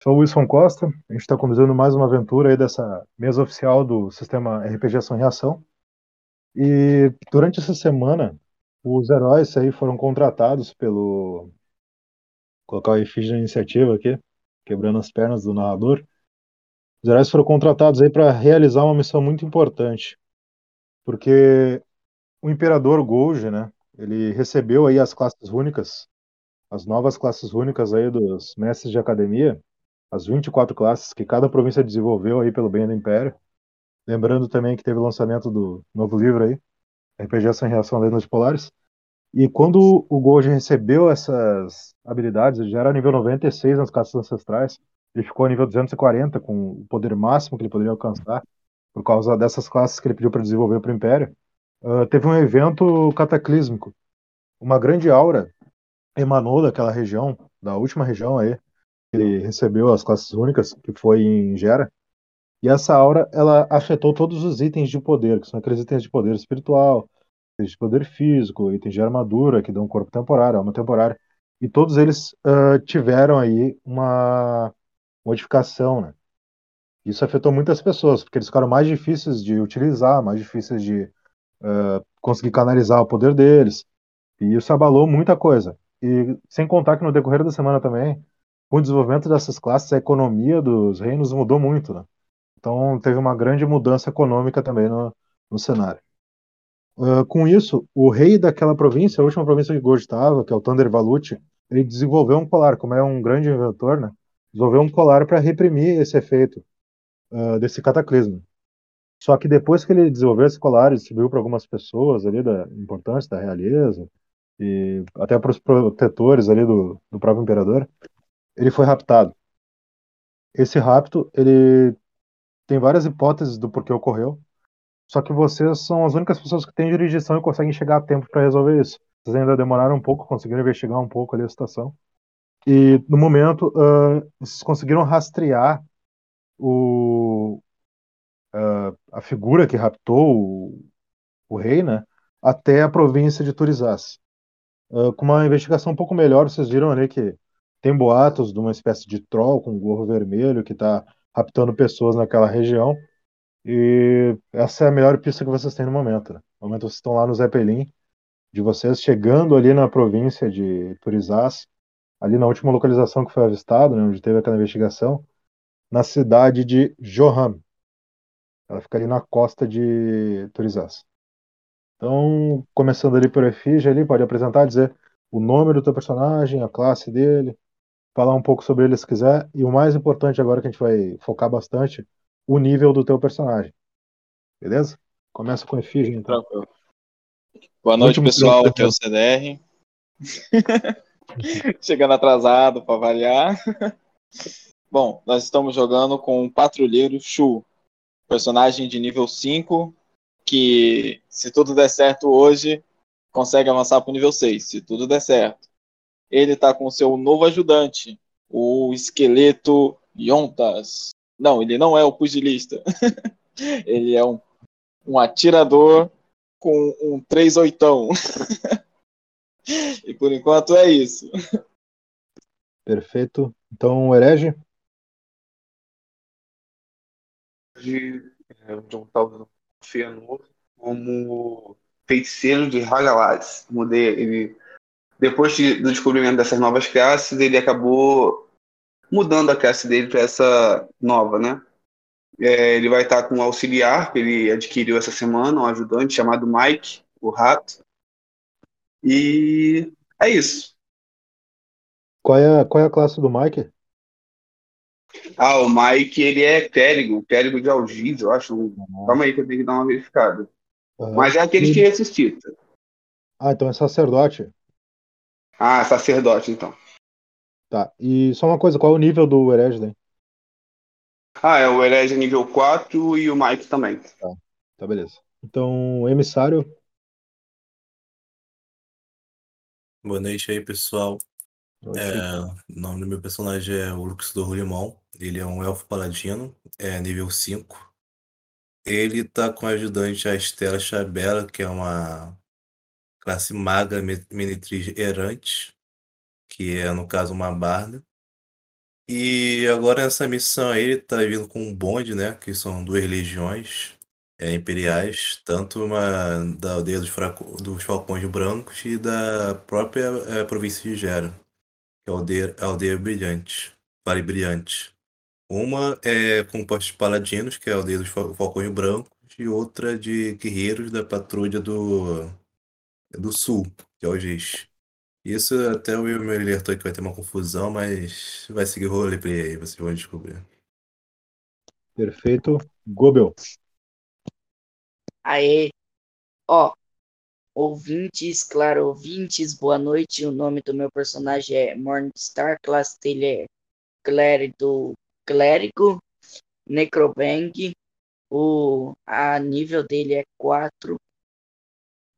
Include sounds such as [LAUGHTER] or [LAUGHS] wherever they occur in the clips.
Sou o Wilson Costa, a gente está conduzindo mais uma aventura aí dessa mesa oficial do sistema RPG Ação e Reação. E durante essa semana, os heróis aí foram contratados pelo. Vou colocar o efígie da iniciativa aqui, quebrando as pernas do narrador. Os heróis foram contratados aí para realizar uma missão muito importante, porque o Imperador Golgi, né? Ele recebeu aí as classes únicas, as novas classes únicas aí dos mestres de academia, as 24 classes que cada província desenvolveu aí pelo bem do Império. Lembrando também que teve o lançamento do novo livro aí, RPG Sem Reação Lendas Polares. E quando o Gojo recebeu essas habilidades, ele já era nível 96 nas classes ancestrais, ele ficou a nível 240 com o poder máximo que ele poderia alcançar, por causa dessas classes que ele pediu para desenvolver para o Império. Uh, teve um evento cataclísmico. Uma grande aura emanou daquela região, da última região aí, ele recebeu as classes únicas, que foi em Gera. E essa aura, ela afetou todos os itens de poder, que são aqueles itens de poder espiritual, itens de poder físico, itens de armadura, que dão um corpo temporário, alma temporária. E todos eles uh, tiveram aí uma modificação, né? Isso afetou muitas pessoas, porque eles ficaram mais difíceis de utilizar, mais difíceis de uh, conseguir canalizar o poder deles. E isso abalou muita coisa. E sem contar que no decorrer da semana também, com o desenvolvimento dessas classes, a economia dos reinos mudou muito, né? Então teve uma grande mudança econômica também no, no cenário. Uh, com isso, o rei daquela província, a última província que Gorge estava, que é o Thunder Valuti, ele desenvolveu um colar, como é um grande inventor, né? Desenvolveu um colar para reprimir esse efeito uh, desse cataclismo. Só que depois que ele desenvolveu esse colar, distribuiu para algumas pessoas ali da importante da realeza e até para os protetores ali do, do próprio imperador, ele foi raptado. Esse rapto, ele tem várias hipóteses do porquê ocorreu, só que vocês são as únicas pessoas que têm jurisdição e conseguem chegar a tempo para resolver isso. Vocês ainda demoraram um pouco, conseguiram investigar um pouco ali a situação. E no momento, uh, vocês conseguiram rastrear o, uh, a figura que raptou o, o, rei, né, até a província de Turizás. Uh, com uma investigação um pouco melhor, vocês viram ali que tem boatos de uma espécie de troll com gorro vermelho que está raptando pessoas naquela região. E essa é a melhor pista que vocês têm no momento. Né? No momento vocês estão lá no Zeppelin, de vocês chegando ali na província de Turizás, ali na última localização que foi avistado, né, onde teve aquela investigação, na cidade de Joham. Ela fica ali na costa de Turizás. Então, começando ali por efígie, ali, pode apresentar, dizer o nome do teu personagem, a classe dele, falar um pouco sobre ele se quiser. E o mais importante agora que a gente vai focar bastante, o nível do teu personagem. Beleza? Começa com efígie, então. Tranquilo. Boa noite, pessoal. Aqui é o CDR. [LAUGHS] Chegando atrasado para avaliar. [LAUGHS] Bom, nós estamos jogando com o Patrulheiro Shu, personagem de nível 5, que, se tudo der certo hoje, consegue avançar para o nível 6, se tudo der certo ele tá com seu novo ajudante, o esqueleto Yontas. Não, ele não é o pugilista. [LAUGHS] ele é um, um atirador com um 3 oitão. [LAUGHS] e por enquanto é isso. Perfeito. Então, o herege? De é, John Talvin Fëanor como feiticeiro de Hagalaz. Mudei ele depois de, do descobrimento dessas novas classes, ele acabou mudando a classe dele para essa nova, né? É, ele vai estar com um auxiliar que ele adquiriu essa semana, um ajudante chamado Mike, o rato. E é isso. Qual é, qual é a classe do Mike? Ah, o Mike, ele é clérigo, clérigo de Algiz, eu acho. Uhum. Calma aí que eu tenho que dar uma verificada. Uhum. Mas é aquele que ressuscita. Ah, então é sacerdote. Ah, sacerdote, então. Tá. E só uma coisa, qual é o nível do herege daí? Ah, é o herege nível 4 e o Mike também. Tá, tá beleza. Então, emissário. Boa noite aí, pessoal. É, o nome do meu personagem é o Luxdor Limão. Ele é um elfo paladino, é nível 5. Ele tá com a ajudante a Estela Chabela, que é uma classe maga meretriz errante, que é, no caso, uma barda. E agora nessa missão aí, ele tá vindo com um bonde, né? Que são duas legiões é, imperiais, tanto uma da aldeia dos, fraco, dos Falcões Brancos e da própria é, província de Gera, que é a aldeia, a aldeia Brilhante, Vale Brilhante. Uma é composta de paladinos, que é a aldeia dos Falcões Brancos, e outra de guerreiros da patrulha do, do Sul, que é o GIS. Isso até o Will me alertou que vai ter uma confusão, mas vai seguir o roleplay aí, vocês vão descobrir. Perfeito. Gobel. Aê, ó, ouvintes, claro, ouvintes, boa noite. O nome do meu personagem é Morningstar, classe dele é clérigo, clérigo Necrobang. O a nível dele é 4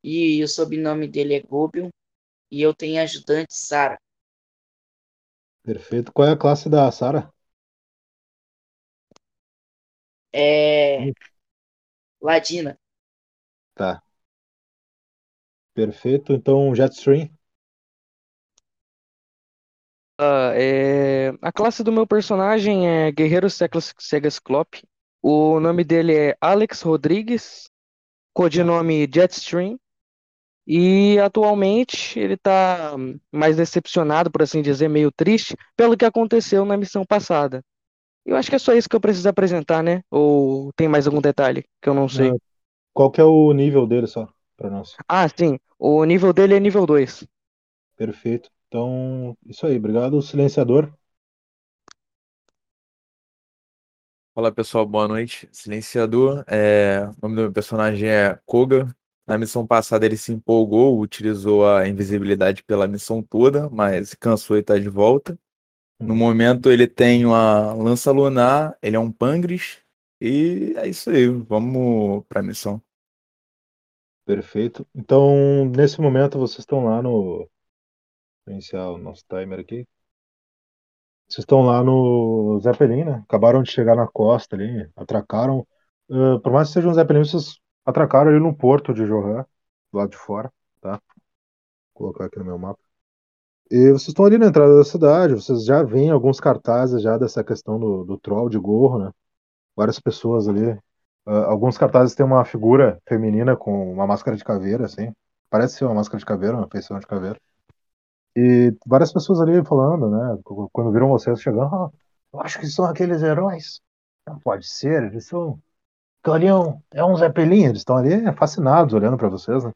e o sobrenome dele é Gobion e eu tenho ajudante Sara. Perfeito. Qual é a classe da Sara? É Ladina. Tá. Perfeito. Então, Jetstream. Ah, é... A classe do meu personagem é Guerreiro Segas Clop. O nome dele é Alex Rodrigues, codinome Jetstream. E atualmente ele está mais decepcionado, por assim dizer, meio triste, pelo que aconteceu na missão passada. Eu acho que é só isso que eu preciso apresentar, né? Ou tem mais algum detalhe que eu não sei? Qual que é o nível dele só, para nós? Ah, sim. O nível dele é nível 2. Perfeito. Então, isso aí. Obrigado, silenciador. Fala pessoal, boa noite. Silenciador, é... o nome do meu personagem é Koga. Na missão passada ele se empolgou, utilizou a invisibilidade pela missão toda, mas cansou e está de volta. No momento ele tem uma lança lunar, ele é um Pangris, e é isso aí, vamos para a missão. Perfeito. Então, nesse momento, vocês estão lá no. Vou iniciar o nosso timer aqui. Vocês estão lá no Zeppelin, né? Acabaram de chegar na costa ali, atracaram. Uh, por mais que seja um Zeppelin, vocês atracaram ali no porto de Johan, do lado de fora, tá? Vou colocar aqui no meu mapa. E vocês estão ali na entrada da cidade, vocês já veem alguns cartazes já dessa questão do, do troll de gorro, né? Várias pessoas ali. Uh, alguns cartazes têm uma figura feminina com uma máscara de caveira, assim. Parece ser uma máscara de caveira, uma feição de caveira. E várias pessoas ali falando, né? Quando viram vocês chegando, ah, eu acho que são aqueles heróis. Não pode ser, eles são. Um, é um Zeppelin, eles estão ali fascinados olhando para vocês, né?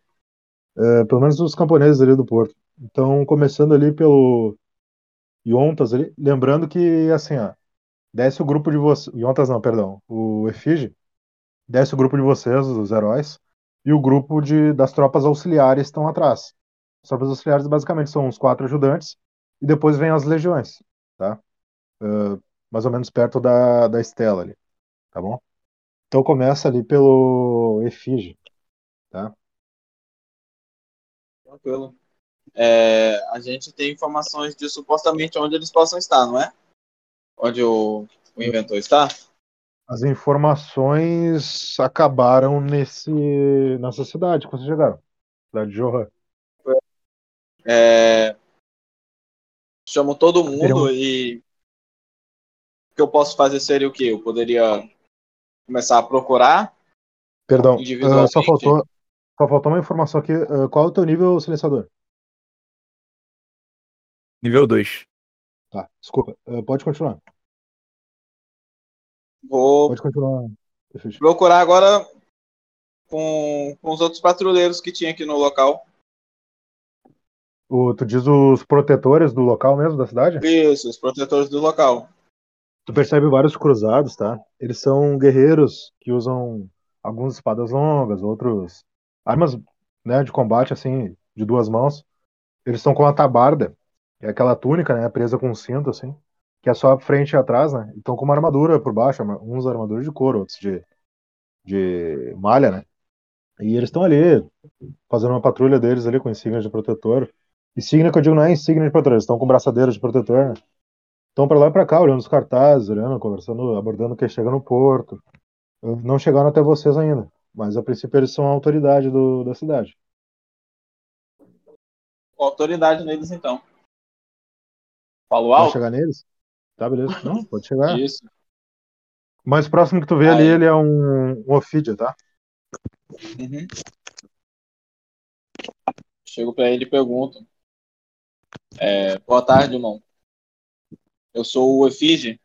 É, pelo menos os camponeses ali do porto. Então, começando ali pelo Yontas ali, lembrando que, assim, ó, desce o grupo de vocês. Yontas não, perdão. O Efige. Desce o grupo de vocês, os heróis. E o grupo de, das tropas auxiliares estão atrás. As tropas auxiliares basicamente são os quatro ajudantes. E depois vem as legiões, tá? Uh, mais ou menos perto da, da Estela ali. Tá bom? Então começa ali pelo Efige, tá? Tranquilo. É, a gente tem informações de supostamente onde eles possam estar, não é? Onde o, o inventor está? As informações acabaram nesse, nessa cidade que vocês chegaram. Cidade de Johan. É, chamo todo mundo e o que eu posso fazer seria o quê? Eu poderia começar a procurar Perdão, ah, só faltou, só faltou uma informação aqui. Ah, qual é o teu nível silenciador? Nível 2. Tá, desculpa. Ah, pode continuar. Vou Pode continuar. Procurar agora com, com os outros patrulheiros que tinha aqui no local. O, tu diz os protetores do local mesmo, da cidade? Isso, os protetores do local. Tu percebe vários cruzados, tá? Eles são guerreiros que usam algumas espadas longas, outros armas, né, de combate assim, de duas mãos. Eles estão com a tabarda, que é aquela túnica, né, presa com um cinto assim, que é só frente e atrás, né? Então com uma armadura por baixo, uns armaduras de couro, outros de de malha, né? E eles estão ali fazendo uma patrulha deles ali com insígnias de protetor. Insígnia que eu digo não é insígnia de protetor, eles estão com braçadeiras de protetor, né? Estão pra lá e pra cá, olhando os cartazes, olhando, conversando, abordando quem chega no porto. Não chegaram até vocês ainda, mas a princípio eles são a autoridade do, da cidade. Autoridade neles, então. Falo Vai alto? chegar neles? Tá, beleza. Não, pode chegar. Isso. O mais próximo que tu vê ali, Aí. ele é um, um Ophidia, tá? Uhum. Chego pra ele e pergunto. É, boa tarde, irmão. Eu sou o Efige,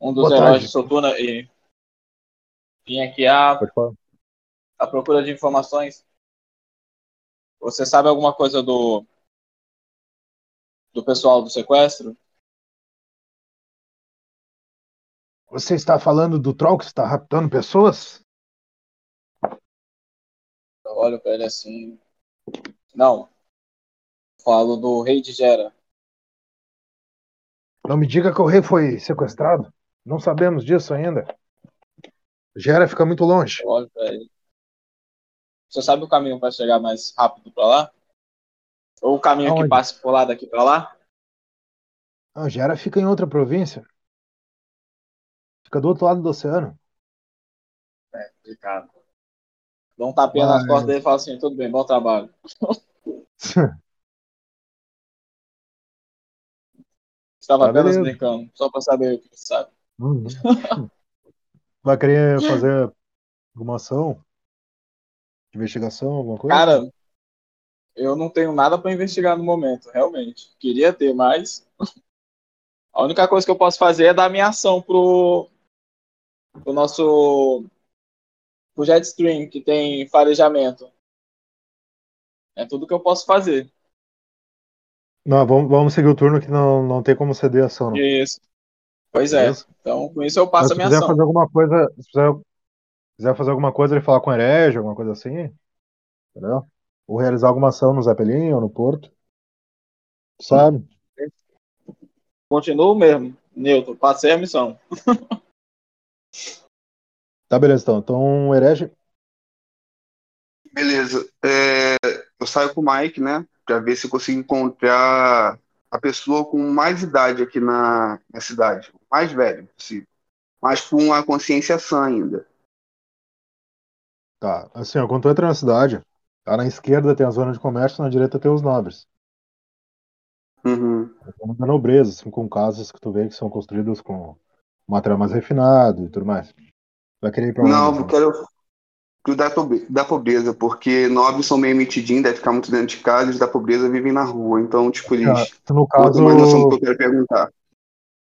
um dos Boa heróis tarde. de Sotuna e vim aqui à, à procura de informações. Você sabe alguma coisa do do pessoal do sequestro? Você está falando do troll que está raptando pessoas? Eu olho pra ele assim. Não. Falo do rei de Gera. Não me diga que o rei foi sequestrado. Não sabemos disso ainda. Gera fica muito longe. Ele. Você sabe o caminho para chegar mais rápido pra lá? Ou o caminho que Aonde? passa por lá daqui pra lá? Ah, Gera fica em outra província. Fica do outro lado do oceano. Complicado. Dou um tapinha nas Mas- costas dele e falo assim, tudo bem, bom trabalho. [LAUGHS] Estava Tá, apenas beleza. brincando, só pra saber o que você sabe. Uhum. [LAUGHS] Vai querer fazer alguma ação? De investigação, alguma coisa? Cara, eu não tenho nada pra investigar no momento, realmente. Queria ter, mas a única coisa que eu posso fazer é dar minha ação pro, pro nosso pro Jetstream, que tem farejamento. É tudo que eu posso fazer. Não, vamos, vamos seguir o turno que não, não tem como ceder ação, não. Isso. Pois é. Beleza? Então, com isso eu passo se a minha quiser ação. fazer alguma coisa, se quiser, quiser fazer alguma coisa, ele falar com o herege, alguma coisa assim, entendeu? Ou realizar alguma ação no Zeppelin ou no Porto. Sabe? Continuo mesmo, neutro. Passei a missão. [LAUGHS] Tá, beleza, então. Então, herege. Beleza. É, eu saio com o Mike, né? Pra ver se eu consigo encontrar a pessoa com mais idade aqui na, na cidade. O mais velho possível. Mas com a consciência sã ainda. Tá, assim, ó, quando tu entra na cidade, tá na esquerda tem a zona de comércio, na direita tem os nobres. Uhum. Então, da nobreza, assim, com casas que tu vê que são construídas com material mais refinado e tudo mais. Vai querer ir pra onde? Não, então? eu quero pro da, da pobreza, porque nobres são meio metidinhos, deve ficar muito dentro de casa, e os da pobreza vivem na rua. Então, tipo, eles. Ah, no caso, mais noção do que eu quero perguntar.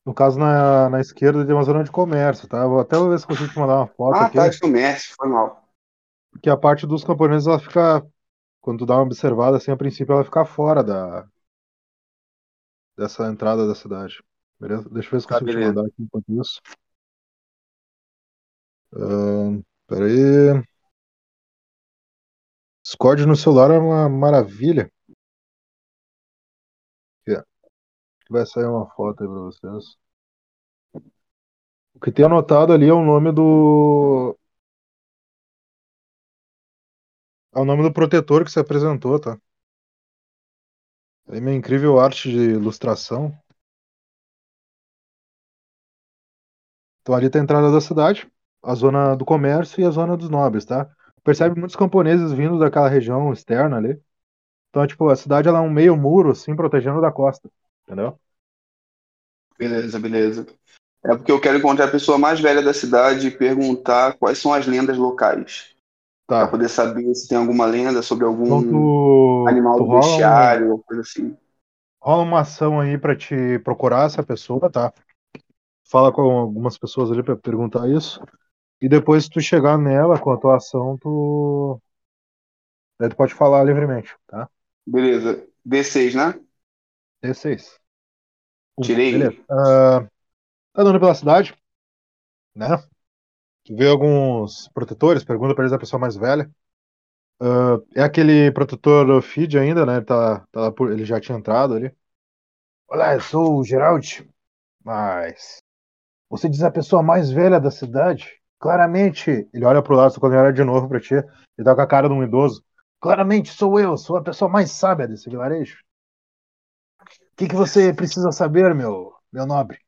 no caso na, na esquerda tem uma zona de comércio, tá? Eu Vou até ver se consigo te mandar uma foto Ah, aqui, tá, de comércio, foi mal. porque a parte dos camponeses ela fica, quando tu dá uma observada assim, a princípio ela fica fora da dessa entrada da cidade. Beleza? Deixa eu ver se Tá, consigo te mandar aqui enquanto isso. Ahn, peraí. Discord no celular é uma maravilha. Vai sair uma foto aí pra vocês. O que tem anotado ali é o nome do. É o nome do protetor que se apresentou, tá? Aí minha incrível arte de ilustração. Então ali tá a entrada da cidade, a zona do comércio e a zona dos nobres, tá? Percebe muitos camponeses vindo daquela região externa ali. Então, tipo, a cidade ela é um meio muro, assim, protegendo da costa. Entendeu? Beleza, beleza. É porque eu quero encontrar a pessoa mais velha da cidade e perguntar quais são as lendas locais. Pra Tá. poder saber se tem alguma lenda sobre algum Então tu, animal tu do um- bestiário, ou coisa assim. rola uma ação aí pra te procurar essa pessoa, tá? Fala com algumas pessoas ali pra perguntar isso. E depois, se tu chegar nela com a tua ação, tu. Daí tu pode falar livremente, tá? Beleza. D6, né? D6. Um, Tirei. Beleza. Ah, tá andando pela cidade, né? Tu vê alguns protetores, pergunta pra eles a pessoa mais velha. Ah, é aquele protetor feed ainda, né? Tá, tá lá por, ele já tinha entrado ali. Olá, eu sou o Gerald. Mas. Você diz a pessoa mais velha da cidade? Claramente. Ele olha pro lado quando ele olha de novo pra ti. Ele tá com a cara de um idoso. Claramente sou eu, sou a pessoa mais sábia desse vilarejo. O que, que você precisa saber, meu, meu nobre?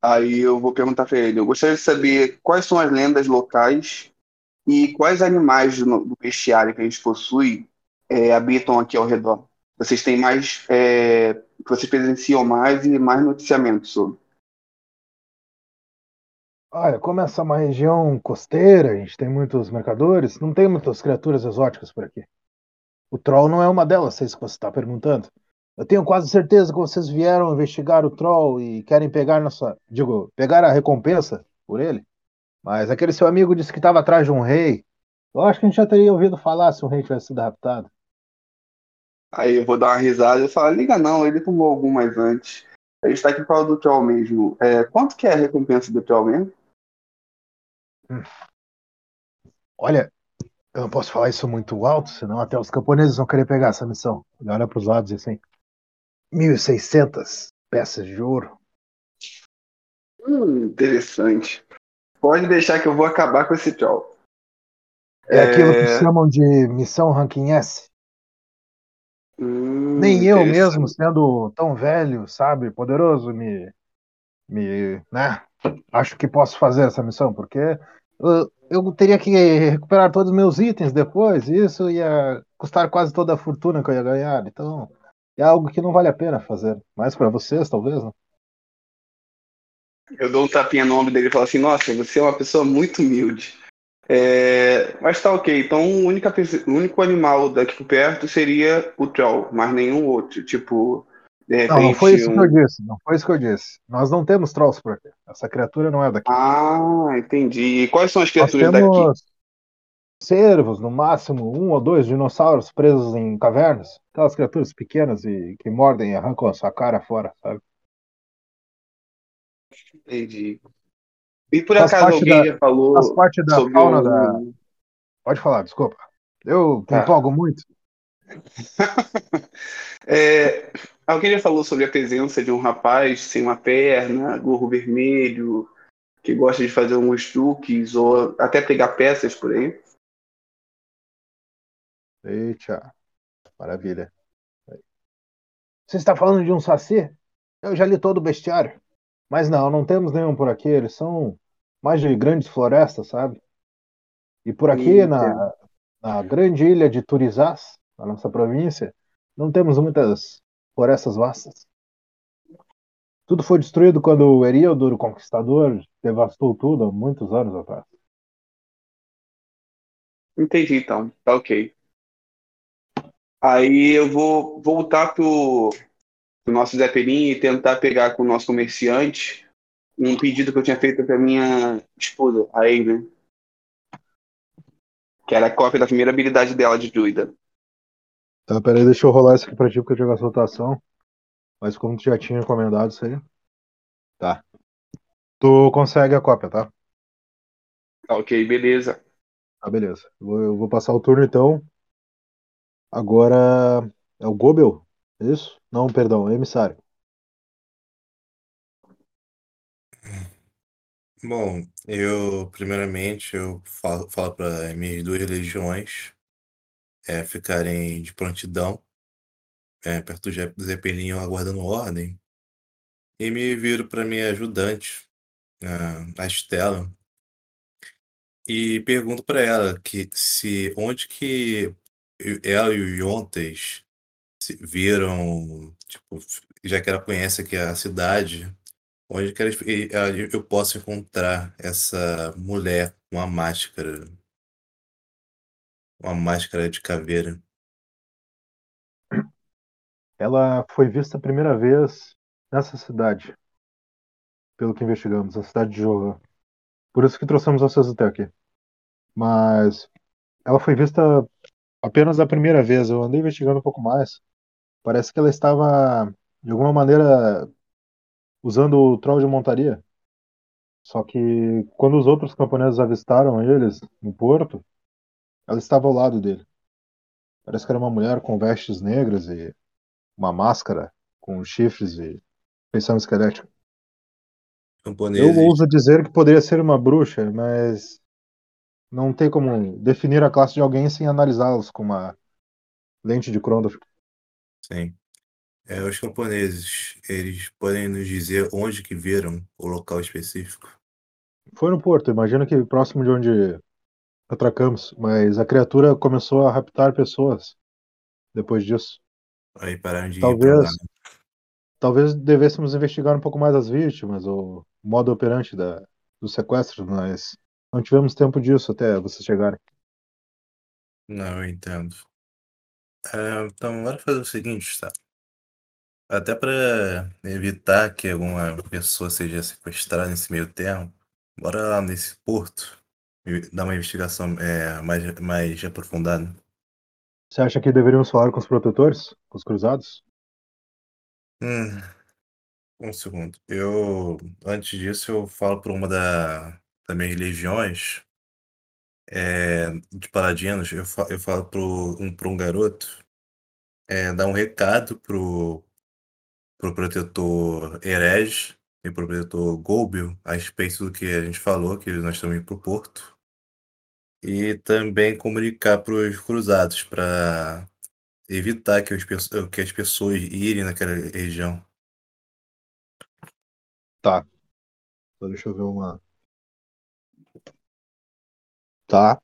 Aí eu vou perguntar pra ele. Eu gostaria de saber quais são as lendas locais e quais animais do, bestiário que a gente possui é, habitam aqui ao redor. Vocês têm mais é, vocês presenciam mais e mais noticiamento sobre? Olha, como essa é uma região costeira, a gente tem muitos mercadores, não tem muitas criaturas exóticas por aqui. O Troll não é uma delas, sei se você está perguntando. Eu tenho quase certeza que vocês vieram investigar o Troll e querem pegar nossa. Digo, pegar a recompensa por ele. Mas aquele seu amigo disse que estava atrás de um rei. Eu acho que a gente já teria ouvido falar se um rei tivesse sido raptado. Aí eu vou dar uma risada e falar, liga não, ele tomou algumas antes. A gente tá aqui falando do Troll mesmo. É, quanto que é a recompensa do Troll mesmo? Olha, eu não posso falar isso muito alto, senão até os camponeses vão querer pegar essa missão. Ele olha para os lados e assim: 1.600 peças de ouro. Hum, interessante. Pode deixar que eu vou acabar com esse Troll. É, aquilo que chamam de missão Ranking S. Hum, Nem eu mesmo, sendo tão velho, sabe, poderoso, me, me, né, acho que posso fazer essa missão, porque eu, teria que recuperar todos os meus itens depois, isso ia custar quase toda a fortuna que eu ia ganhar, então é algo que não vale a pena fazer, mais para vocês, talvez, né? Eu dou um tapinha no ombro dele e falo assim, nossa, você é uma pessoa muito humilde. É, mas tá ok, então o único animal daqui por perto seria o Troll, mas nenhum outro. Tipo, repente. Não, não foi isso um- que eu disse, não foi isso que eu disse. Nós não temos trolls por aqui, essa criatura não é daqui. Ah, entendi. E quais são as criaturas daqui? cervos, no máximo um ou dois dinossauros presos em cavernas. Aquelas criaturas pequenas e que mordem e arrancam a sua cara fora, sabe? Entendi. E por Faz acaso alguém da- já falou Faz parte da fauna da. Pode falar, desculpa. Eu Tá. empolgo muito. [LAUGHS] É, alguém já falou sobre a presença de um rapaz sem uma perna, gorro vermelho, que gosta de fazer alguns truques ou até pegar peças por aí? Eita, maravilha. Você está falando de um saci? Eu já li todo o bestiário. Mas não, não temos nenhum por aqui. Eles são mais de grandes florestas, sabe? E por aqui, na, na grande ilha de Turizás, na nossa província, não temos muitas florestas vastas. Tudo foi destruído quando o Heríodo, o Conquistador, devastou tudo há muitos anos atrás. Entendi, então. Tá ok. Aí eu vou voltar pro, pro nosso Zeppelin e tentar pegar com o nosso comerciante um pedido que eu tinha feito pra minha esposa, a Amy. Que era a cópia da primeira habilidade dela de druida. Tá, peraí, deixa eu rolar isso aqui pra ti porque eu jogo a rotação. Mas como tu já tinha encomendado isso aí. Tá. Tu consegue a cópia, tá? Tá ok, beleza. Tá, beleza. Eu vou, eu vou passar o turno então. Agora é o Gobel? É isso? Não, perdão, é emissário. Bom, eu, primeiramente, eu falo, falo para minhas duas legiões é, ficarem de prontidão, é, perto do Ze- do Zeppelin, aguardando ordem, e me viro para minha ajudante, a a Estela, e pergunto para ela que se onde que ela e o Yontas se viram, tipo, já que ela conhece aqui a cidade, onde que ela- eu posso encontrar essa mulher com uma máscara, uma máscara de caveira. Ela foi vista a primeira vez nessa cidade. Pelo que investigamos, a cidade de Johan. Por isso que trouxemos vocês até aqui. Mas ela foi vista apenas a primeira vez. Eu andei investigando um pouco mais. Parece que ela estava, de alguma maneira, usando o troll de montaria. Só que quando os outros camponeses avistaram eles no porto, ela estava ao lado dele. Parece que era uma mulher com vestes negras e uma máscara com chifres e feição esquelética. Eu Camponeses, ouso dizer que poderia ser uma bruxa, mas não tem como definir a classe de alguém sem analisá-los com uma lente de Crondor. sim. É, os camponeses, eles podem nos dizer onde que viram o local específico? Foi no porto, imagino que próximo de onde atracamos, mas a criatura começou a raptar pessoas depois disso. Aí pararam de. Talvez, talvez devêssemos investigar um pouco mais as vítimas, o modo operante da, do sequestro, mas não tivemos tempo disso até vocês chegarem. Não, eu entendo. É, então, bora fazer o seguinte, tá? Até para evitar que alguma pessoa seja sequestrada nesse meio termo, bora lá nesse porto dar uma investigação é, mais, mais aprofundada. Você acha que deveríamos falar com os protetores? Com os cruzados? Hum, um segundo. Eu, antes disso, eu falo para uma da, das minhas legiões é, de paladinos, eu, fa- eu falo para um, pro um garoto é, dar um recado pro, pro protetor herege pro protetor Golbio a respeito do que a gente falou, que nós estamos indo pro porto. E também comunicar para os cruzados para evitar que, os, que as pessoas irem naquela região. Tá. Só deixa eu ver uma. Tá.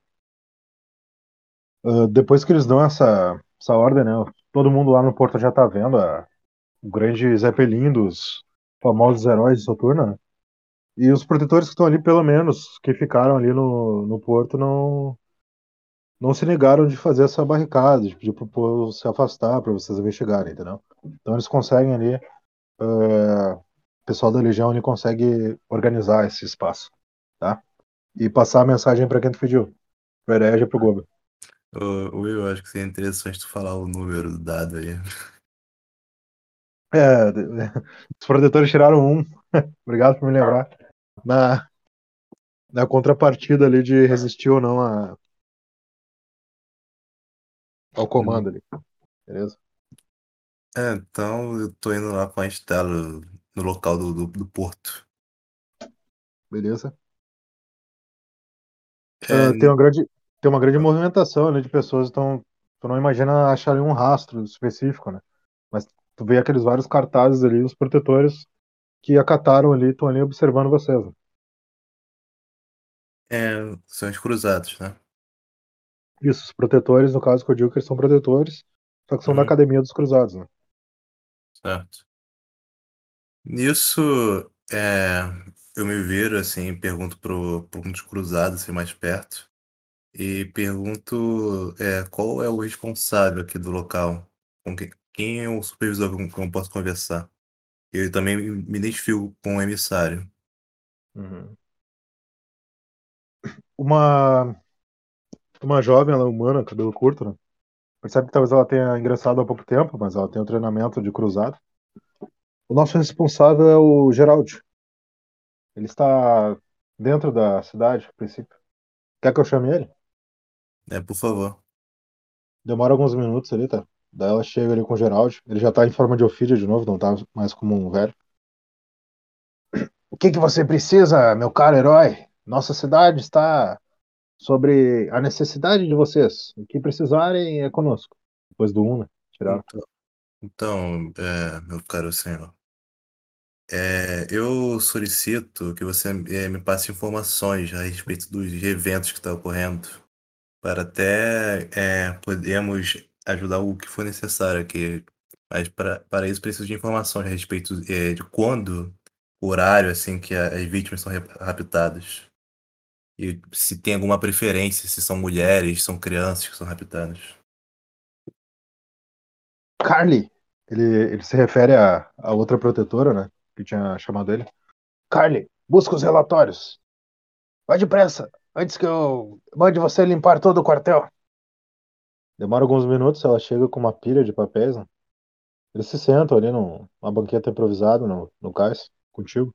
Ah, depois que eles dão essa, essa ordem, né? Todo mundo lá no porto já tá vendo a, o grande Zeppelin dos famosos heróis de Soturno, né? E os protetores que estão ali, pelo menos, que ficaram ali no, no porto, não, não se negaram de fazer essa barricada, de pedir pro povo se afastar para vocês investigarem, entendeu? Então eles conseguem ali, eh, o pessoal da Legião ele consegue organizar esse espaço, tá? E passar a mensagem para quem tu pediu, pro Herege e pro Gobo. Ô, Will, eu acho que seria interessante tu falar o número do dado aí. É, os protetores tiraram um, [LAUGHS] obrigado por me lembrar, na, na contrapartida ali de resistir ou não a, ao comando ali, beleza? É, então eu tô indo lá com a Estela no local do, do, do porto. Beleza? É, Ah, tem uma grande, tem uma grande movimentação ali de pessoas, então tu não imagina achar ali um rastro específico, né? Mas tu vê aqueles vários cartazes ali, os protetores que acataram ali, estão ali observando vocês. né? é, são os cruzados, né? Isso, os protetores, no caso que eu digo que eles são protetores, só que são da Uhum. Academia dos Cruzados, né? Certo. Nisso, é, eu me viro assim, pergunto pro, pro um dos cruzados assim, mais perto e pergunto é, qual é o responsável aqui do local, com que, quem é o supervisor com quem eu posso conversar. Eu também me identifico com o emissário. Uhum. Uma, uma jovem, ela é humana, cabelo curto, né? Percebe que talvez ela tenha ingressado há pouco tempo, mas ela tem um treinamento de cruzado. O nosso responsável é o Geraldi. Ele está dentro da cidade, a princípio. Quer que eu chame ele? É, por favor. Demora alguns minutos ali, tá? Daí ela chega ali com o Geraldi. Ele já tá em forma de Ofídia de novo, não tá mais como um velho. O que que você precisa, meu caro herói? Nossa cidade está sobre a necessidade de vocês. O que precisarem é conosco. Depois do 1, né? Tiraram. Então, é, meu caro senhor, é, eu solicito que você é, me passe informações a respeito dos eventos que estão ocorrendo, para até é, podermos ajudar o que for necessário aqui. Mas pra, para isso preciso de informações a respeito é, de quando, o horário assim que a- as vítimas são rap- raptadas. E se tem alguma preferência, se são mulheres, são crianças que são raptadas. Carly! Ele, ele se refere à, à outra protetora, né? Que tinha chamado ele. Carly, busca os relatórios. Vai depressa, antes que eu mande você limpar todo o quartel. Demora alguns minutos, ela chega com uma pilha de papéis. Né? Eles se sentam ali num- numa banqueta improvisada no, no cais, contigo,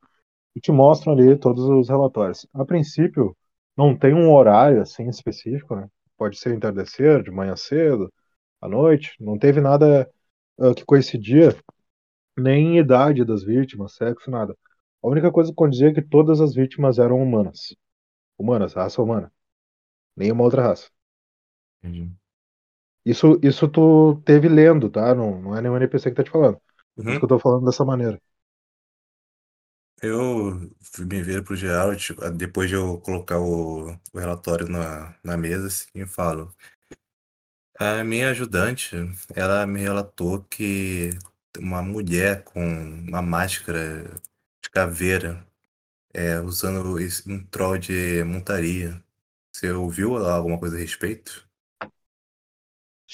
e te mostram ali todos os relatórios. A princípio, não tem um horário assim específico, né? Pode ser entardecer, de manhã cedo, à noite. Não teve nada ah, que coincidia, nem idade das vítimas, sexo, nada. A única coisa que condizia é que todas as vítimas eram humanas. Humanas, raça humana. Nenhuma outra raça. Entendi. Isso, isso tu teve lendo, tá? Não, não é nenhum NPC que tá te falando. Por Uhum. isso que eu tô falando dessa maneira. Eu me viro pro Gerald, depois de eu colocar o, o relatório na, na mesa, assim, e falo. A minha ajudante, ela me relatou que uma mulher com uma máscara de caveira, é, usando um troll de montaria. Você ouviu alguma coisa a respeito?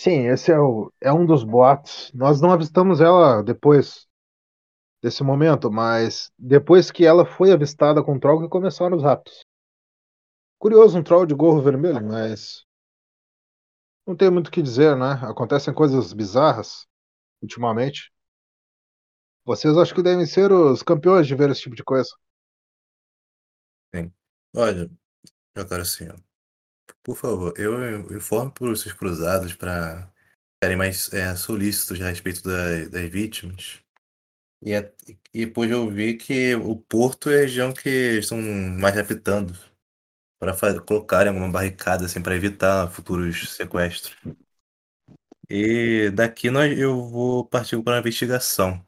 Sim, esse é, o, é um dos boatos. Nós não avistamos ela depois desse momento, mas depois que ela foi avistada com o troll que começaram os raptos. Curioso um troll de gorro vermelho, mas não tem muito o que dizer, né? Acontecem coisas bizarras ultimamente. Vocês acho que devem ser os campeões de ver esse tipo de coisa. Olha, eu quero assim, ó. Por favor, eu informo para os seus cruzados para ficarem mais é, solícitos a respeito da- das vítimas. E, é- e depois eu vi que o Porto é a região que estão mais raptando para colocarem alguma barricada assim para evitar futuros sequestros. E daqui nós, eu vou partir para a investigação.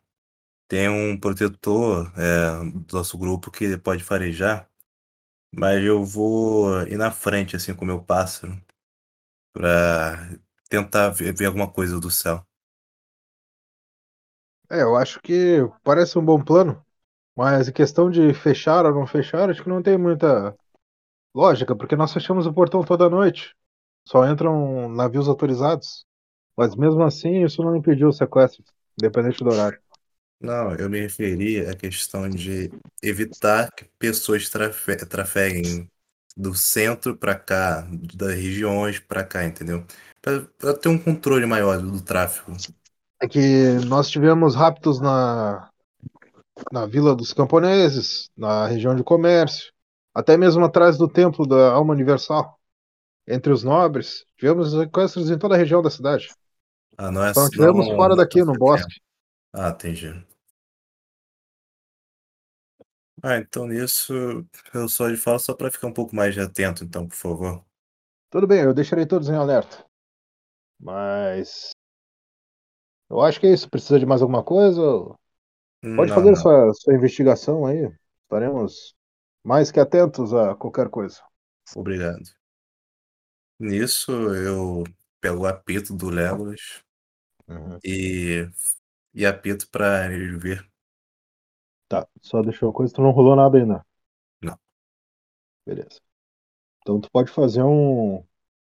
Tem um protetor é, do nosso grupo que pode farejar, mas eu vou ir na frente assim com o meu pássaro para tentar ver, ver alguma coisa do céu. É, eu acho que parece um bom plano, mas em questão de fechar ou não fechar, acho que não tem muita lógica, porque nós fechamos o portão toda noite. Só entram navios autorizados. Mas mesmo assim, isso não impediu o sequestro, independente do horário. Não, eu me referi à questão de evitar que pessoas trafe trafeguem do centro para cá, das regiões para cá, entendeu? Para ter um controle maior do, tráfego. É que nós tivemos raptos na, na Vila dos Camponeses, na região de comércio, até mesmo atrás do Templo da Alma Universal, entre os nobres. Tivemos sequestros em toda a região da cidade. Ah, não é Então tivemos não- fora daqui, no bosque. Ah, entendi. Ah, então nisso eu só lhe falo só para ficar um pouco mais atento, então, por favor. Tudo bem, eu deixarei todos em alerta. Mas. Eu acho que é isso. Precisa de mais alguma coisa? Pode Não, fazer não. Sua, sua investigação aí. Estaremos mais que atentos a qualquer coisa. Obrigado. Nisso eu pego o apito do Legolas e, e apito para ele ver. Tá, só deixou uma coisa, tu não rolou nada ainda. Não. Beleza. Então tu pode fazer um.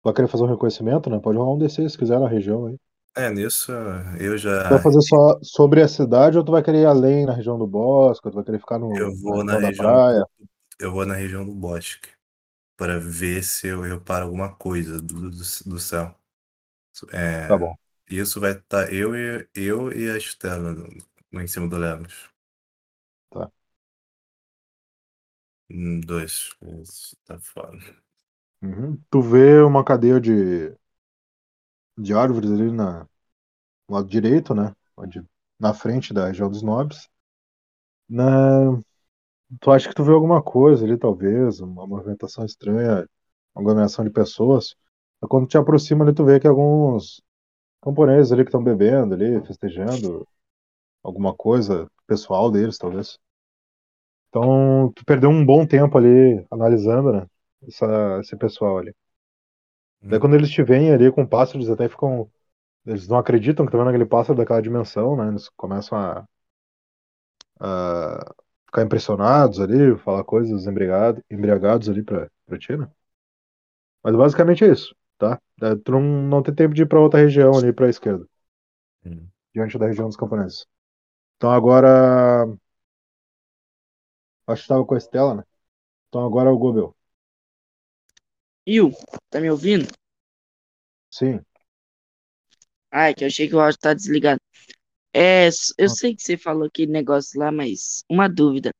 Vai querer fazer um reconhecimento, né? Pode rolar um DC se quiser na região aí. É, nisso eu já. Tu vai fazer só sobre a cidade ou tu vai querer ir além na região do bosque? Ou tu vai querer ficar no, Eu vou na na região praia? Eu vou na região do bosque para ver se eu reparo alguma coisa do, do, do céu. É, Tá bom. Isso vai estar eu e, eu e a Estela em cima do Lemos. Hum, Dois. Isso tá foda. Uhum. Tu vê uma cadeia de, de árvores ali na, no lado direito, né? Onde, na frente da região dos nobres. Na, tu acha que tu vê alguma coisa ali, talvez, uma movimentação estranha, uma aglomeração de pessoas. Mas quando te aproxima ali, tu vê que alguns camponeses ali que estão bebendo ali, festejando alguma coisa pessoal deles, talvez. Então, tu perdeu um bom tempo ali analisando, né? Essa, esse pessoal ali. Daí quando eles te veem ali com pássaros, eles até ficam. Eles não acreditam que estão vendo aquele pássaro daquela dimensão, né? Eles começam a, a ficar impressionados ali, falar coisas embriagado, embriagados ali pra, pra ti, né? Mas basicamente é isso, tá? É, Tu não, não tem tempo de ir pra outra região ali pra esquerda, Hum. diante da região dos camponeses. Então agora. Acho que tava com a Estela, né? Então agora é o Gobel. Will, tá me ouvindo? Sim. Ai, que eu achei que o áudio tá desligado. É, eu Ah. sei que você falou aquele negócio lá, mas uma dúvida.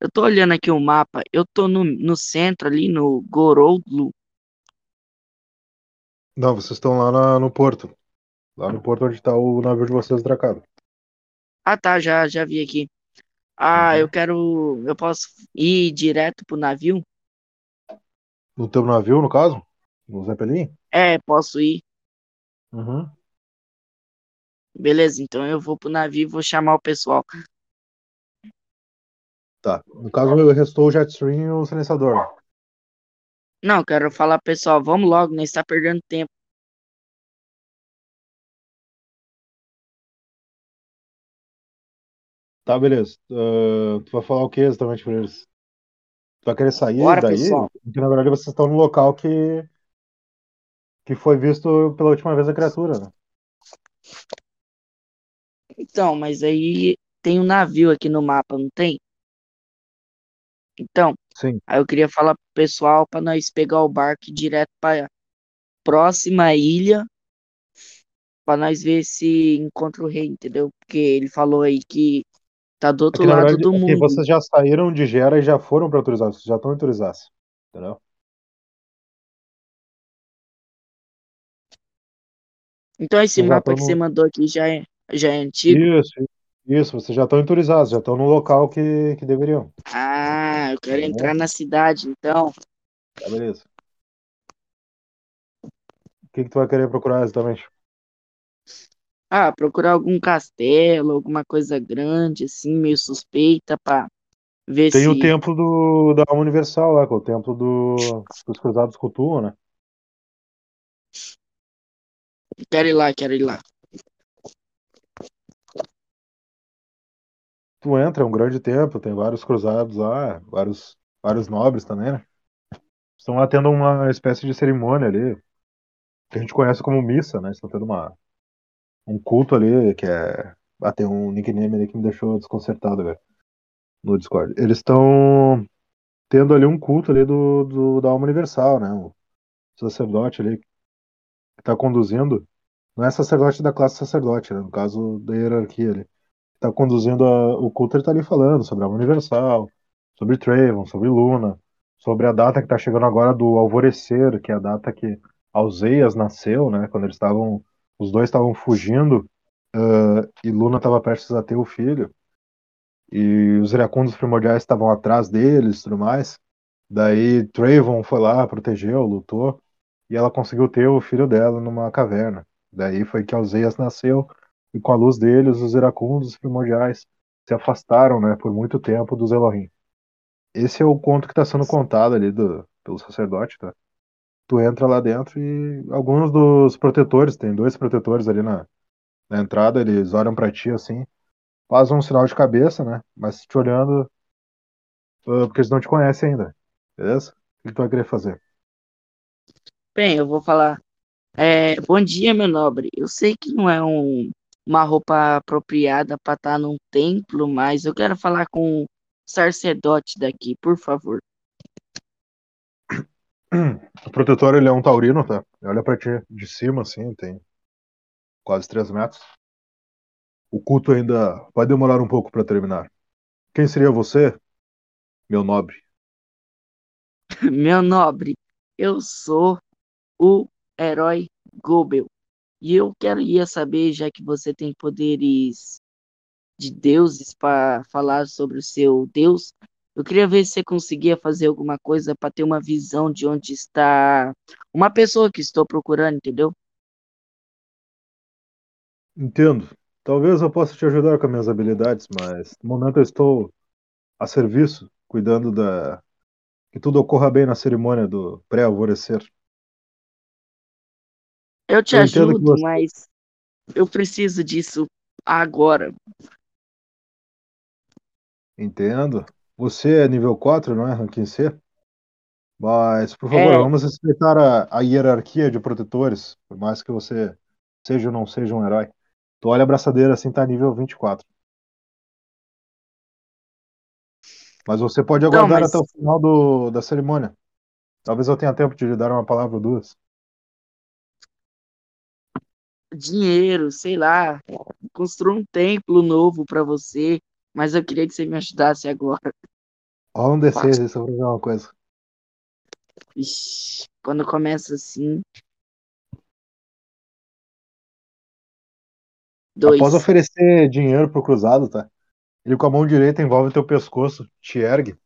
Eu tô olhando aqui o mapa, eu tô no, no centro ali, no Goroudlu. Não, vocês estão lá na- no porto. Lá no porto onde tá o navio de vocês atracado. Ah, tá, já, já vi aqui. Ah, Uhum. eu quero. Eu posso ir direto pro navio? No teu navio, no caso? No Zeppelin? É, posso ir. Uhum. Beleza, então eu vou pro navio e vou chamar o pessoal. Tá. No caso, restou o Jetstream e o silenciador. Não, quero falar, pessoal, vamos logo, né? Está perdendo tempo. Tá, beleza. Uh, tu vai falar o que exatamente pra eles? Tu vai querer sair Bora, daí? pessoal. Porque na verdade vocês estão no local que. que foi visto pela última vez a criatura, né? Então, mas aí tem um navio aqui no mapa, não tem? Então, Sim. aí eu queria falar pro pessoal para nós pegar o barco ir direto para próxima ilha para nós ver se encontra o rei, entendeu? Porque ele falou aí que tá do É outro que, na lado verdade, do é mundo. vocês já saíram de Gera e já foram pra autorizar, vocês já estão autorizados. Entendeu? Então esse Vocês mapa que no- você mandou aqui já é, já é antigo? Isso, isso, vocês já estão autorizados, já estão no local que, que deveriam. Ah, eu quero bom. entrar na cidade, então. Tá, beleza. O que, que tu vai querer procurar exatamente? Ah, procurar algum castelo, alguma coisa grande, assim, meio suspeita, pra ver Tem se. o templo do, da universal lá, que é o templo do, dos cruzados cultuam, né? Quero ir lá, quero ir lá. Tu entra, é um grande templo, tem vários cruzados lá, vários, vários nobres também, né? Estão lá tendo uma espécie de cerimônia ali, que a gente conhece como missa, né? Estão tendo uma, um culto ali, que é. Ah, tem um nickname ali que me deixou desconcertado, velho. No Discord. Eles estão tendo ali um culto ali do, do, da alma universal, né? O sacerdote ali que tá conduzindo. Não é sacerdote da classe sacerdote, né? No caso da hierarquia ali. Tá conduzindo a- o culto, ele tá ali falando sobre a alma universal, sobre Trayvon, sobre Luna, sobre a data que tá chegando agora do alvorecer, que é a data que Alzeias nasceu, né? Quando eles estavam. Os dois estavam fugindo ah, e Luna estava prestes a ter o filho. E os iracundos primordiais estavam atrás deles tudo mais. Daí Trayvon foi lá, protegeu, lutou. E ela conseguiu ter o filho dela numa caverna. Daí foi que Alzeias nasceu. E com a luz deles, os iracundos primordiais se afastaram, né, por muito tempo dos Elohim. Esse é o conto que está sendo contado ali do, pelo sacerdote, tá? Tu entra lá dentro e alguns dos protetores, tem dois protetores ali na, na entrada, eles olham pra ti assim, fazem um sinal de cabeça, né? Mas te olhando, ah, porque eles não te conhecem ainda, beleza? O que tu vai querer fazer? Bem, eu vou falar. É, bom dia, meu nobre. Eu sei que não é um, uma roupa apropriada para estar num templo, mas eu quero falar com o sacerdote daqui, por favor. [CLEARS THROAT] O protetor, ele é um taurino, tá? Olha pra ti de cima, assim, tem quase 3 metros. O culto ainda vai demorar um pouco pra terminar. Quem seria você, meu nobre? [LAUGHS] Meu nobre, eu sou o herói Gobel. E eu quero ia saber, já que você tem poderes de deuses para falar sobre o seu deus, eu queria ver se você conseguia fazer alguma coisa para ter uma visão de onde está uma pessoa que estou procurando, entendeu? Entendo. Talvez eu possa te ajudar com as minhas habilidades, mas no momento eu estou a serviço, cuidando da que tudo ocorra bem na cerimônia do pré-alvorecer. Eu te Eu ajudo, você- mas eu preciso disso agora. Entendo. Você é nível 4, não é? Ranking C? Mas, por favor, É. vamos respeitar a, a hierarquia de protetores, por mais que você seja ou não seja um herói. Tu olha a braçadeira assim, tá nível 24. Mas você pode aguardar mas- até o final do, da cerimônia. Talvez eu tenha tempo de lhe dar uma palavra ou duas. Dinheiro, sei lá, construir um templo novo para você, mas eu queria que você me ajudasse agora. Rola um D6 aí só pra ver uma coisa. Ixi, quando começa assim. Dois. Após oferecer dinheiro pro cruzado, tá? Ele com a mão direita envolve teu pescoço, te ergue.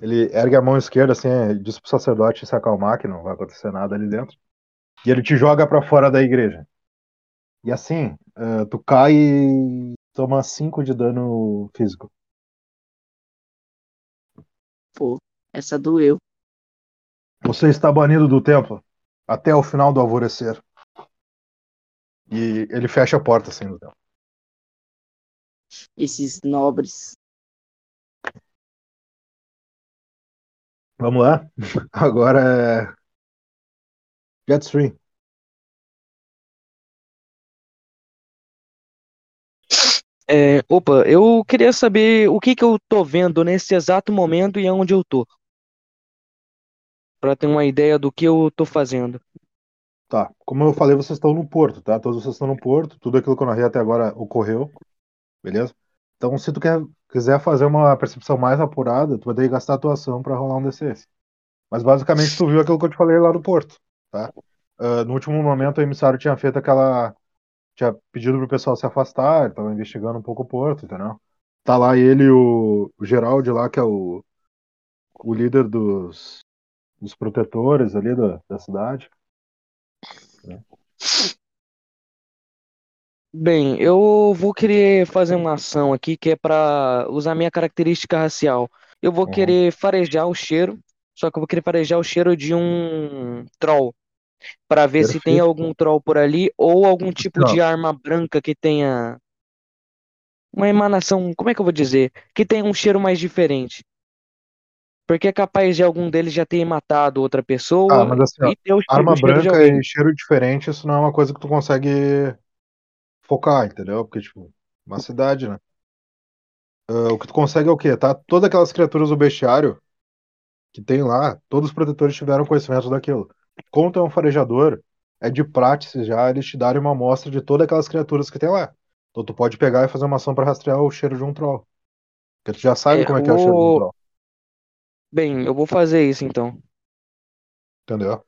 Ele ergue a mão esquerda, assim, é, diz pro sacerdote se acalmar, que não vai acontecer nada ali dentro. E ele te joga pra fora da igreja. E assim, eh, tu cai toma 5 de dano físico. Pô, essa doeu. Você está banido do templo até o final do alvorecer. E ele fecha a porta assim do templo. esses nobres. Vamos lá? [LAUGHS] Agora é. Jetstream. É, opa, eu queria saber o que que eu tô vendo nesse exato momento e aonde eu tô. Pra ter uma ideia do que eu tô fazendo. Tá. Como eu falei, vocês estão no porto, tá? Todos vocês estão no porto. Tudo aquilo que eu narrei até agora ocorreu. Beleza? Então, se tu quer, quiser fazer uma percepção mais apurada, tu vai ter que gastar a tua ação pra rolar um D6. Mas basicamente tu viu aquilo que eu te falei lá do porto, tá? Ah, no último momento o emissário tinha feito aquela. Tinha pedido pro pessoal se afastar, tava investigando um pouco o porto, entendeu? Tá lá ele e o, o Geraldi lá, que é o, o líder dos, dos protetores ali da, da cidade. Bem, eu vou querer fazer uma ação aqui que é pra usar minha característica racial. Eu vou Uhum. querer farejar o cheiro, só que eu vou querer farejar o cheiro de um troll, Pra ver se tem Perfeito. algum troll por ali ou algum tipo ó. de arma branca que tenha uma emanação, como é que eu vou dizer? Que tenha um cheiro mais diferente. Porque é capaz de algum deles já ter matado outra pessoa Ah, mas assim, ó, Arma branca e cheiro diferente, isso não é uma coisa que tu consegue focar, entendeu? Porque, tipo, uma cidade, né? Ah, o que tu consegue é o quê? Tá? Todas aquelas criaturas do bestiário que tem lá, todos os protetores tiveram conhecimento daquilo. Tu é um farejador, é de prática já eles te darem uma amostra de todas aquelas criaturas que tem lá. Então tu pode pegar e fazer uma ação pra rastrear o cheiro de um troll. Porque tu já sabe É, como é que é o cheiro de um troll, Bem, eu vou fazer isso então. entendeu?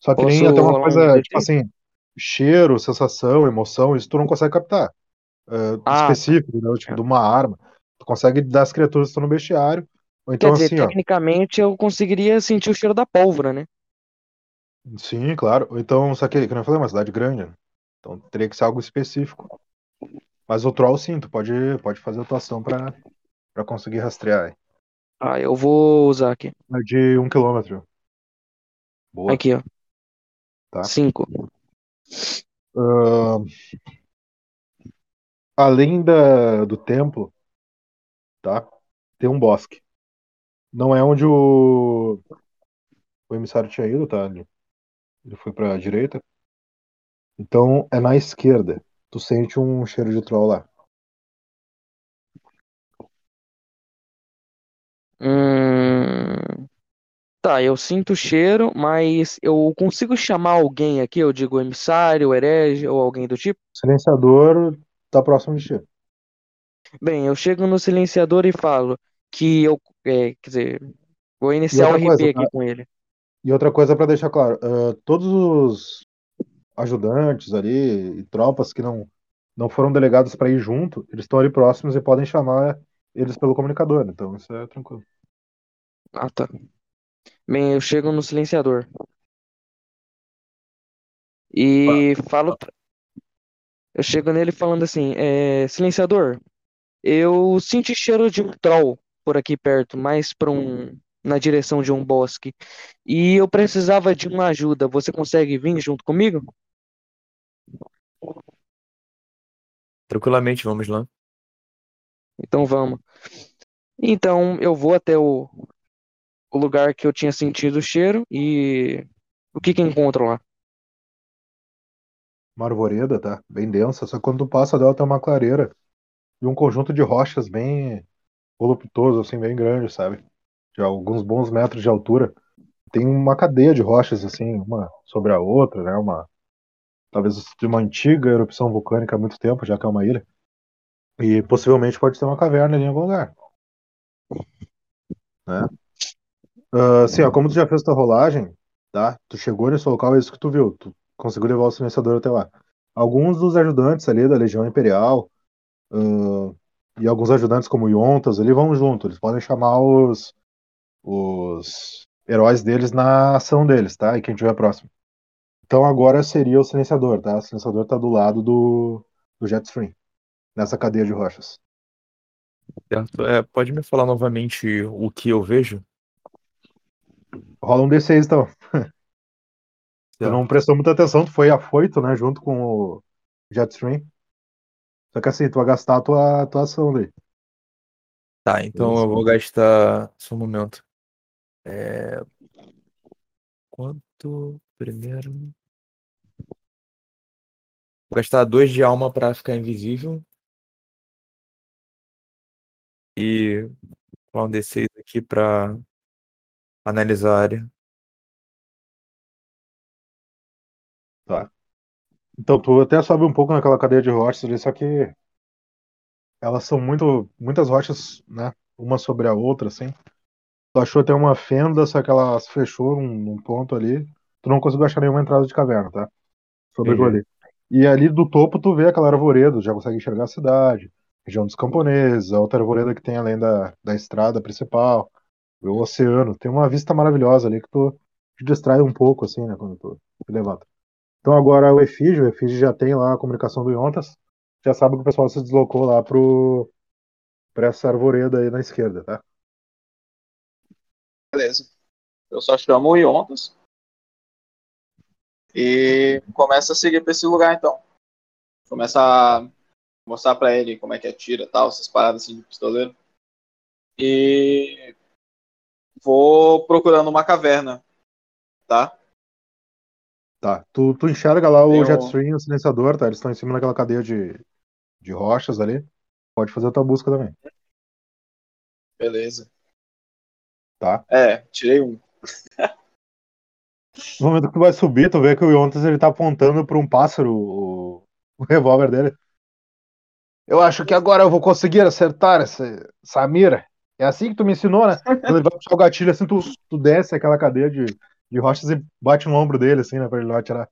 Só que Posso nem até uma rolar um coisa, tipo D6? assim, cheiro, sensação, emoção, isso tu não consegue captar. ah, Ah, específico, entendeu? Tipo, de uma arma. Tu consegue dar as criaturas que estão no bestiário. Ou quer então dizer, assim, ó. tecnicamente eu conseguiria sentir o cheiro da pólvora, né? Sim, claro. Então, só que, que eu falei, é uma cidade grande, né? Então teria que ser algo específico. Mas o troll sim, tu pode, pode fazer a tua ação pra, pra conseguir rastrear. Ah, eu vou usar aqui. É de um quilômetro. Boa, Aqui, ó. tá? Cinco. Ahn, além da, do templo, tá? Tem um bosque. Não é onde o, o emissário tinha ido, tá? Ele foi pra direita. Então é na esquerda. Tu sente um cheiro de troll lá. Hum... Tá, eu sinto o cheiro, mas eu consigo chamar alguém aqui, eu digo emissário, herege ou alguém do tipo? Silenciador tá próximo de ti. Bem, eu chego no silenciador e falo que eu, é, quer dizer, vou iniciar o RP coisa, aqui tá? com ele. E outra coisa para deixar claro, ah, todos os ajudantes ali e tropas que não não foram delegados para ir junto, eles estão ali próximos e podem chamar eles pelo comunicador. Então isso é tranquilo. Ah, tá. Bem, eu chego no silenciador e falo, pra- eu chego nele falando assim, é, silenciador, eu senti cheiro de um troll por aqui perto, mais para um, na direção de um bosque, e eu precisava de uma ajuda. Você consegue vir junto comigo? Tranquilamente, vamos lá. Então vamos. Então eu vou até o, o lugar que eu tinha sentido o cheiro e o que que encontro lá? Uma arvoreda, tá? Bem densa, só que quando tu passa dela tem uma clareira e um conjunto de rochas bem voluptuoso, assim, bem grande, sabe? De alguns bons metros de altura. Tem uma cadeia de rochas, assim, uma sobre a outra, né? Uma, talvez de uma antiga erupção vulcânica há muito tempo, já que é uma ilha. E possivelmente pode ter uma caverna ali em algum lugar, né? Ah, sim, ó, como tu já fez tua rolagem, tá? Tu chegou nesse local, é isso que tu viu. Tu conseguiu levar o silenciador até lá. Alguns dos ajudantes ali da Legião Imperial ah, e alguns ajudantes como Yontas ali vão junto. Eles podem chamar os, os heróis deles na ação deles, tá? E quem tiver próximo. Então agora seria o silenciador, tá? O silenciador tá do lado do, do Jetstream, nessa cadeia de rochas. Certo? É, pode me falar novamente o que eu vejo? Rola um D6 então. [LAUGHS] Tu não prestou muita atenção, tu foi afoito, né? Junto com o Jetstream. Só que assim, tu vai gastar a tua, tua ação daí. Tá, então Beleza. eu vou gastar. Só um momento. É... Quanto primeiro? Vou gastar dois de alma pra ficar invisível. E rolar um D6 aqui pra analisar a área. Tá. Então, tu até sobe um pouco naquela cadeia de rochas ali, só que elas são muito, muitas rochas, né? Uma sobre a outra, assim. Tu achou até uma fenda, só que ela se fechou num, num ponto ali. Tu não conseguiu achar nenhuma entrada de caverna, tá? Sobre aquilo ali. E ali do topo tu vê aquela arvoredo, já consegue enxergar a cidade, região dos camponeses, a outra arvoreda que tem além da, da estrada principal, o oceano. Tem uma vista maravilhosa ali que tu te distrai um pouco, assim, né? Quando tu te levanta. Então agora o Efígio, o Efígio já tem lá a comunicação do Yontas, já sabe que o pessoal se deslocou lá pro, pra essa arvoreda aí na esquerda, tá? Beleza. Eu só chamo o Yontas. E começa a seguir pra esse lugar então. Começa a mostrar pra ele como é que atira tal, essas paradas assim de pistoleiro. E vou procurando uma caverna. Tá? Tá. Tu, tu enxerga lá o Tem um- Jetstream e o silenciador, tá? Eles estão em cima daquela cadeia de, de rochas ali. Pode fazer a tua busca também, Beleza. Tá? É, tirei um. No momento que tu vai subir, tu vê que o Yontas ele tá apontando pra um pássaro o, o revólver dele. Eu acho que agora eu vou conseguir acertar essa, essa mira. É assim que tu me ensinou, né? [LAUGHS] Quando ele vai puxar o gatilho, assim, tu, tu desce aquela cadeia de, de rochas e bate no ombro dele, assim, né? Pra ele não atirar.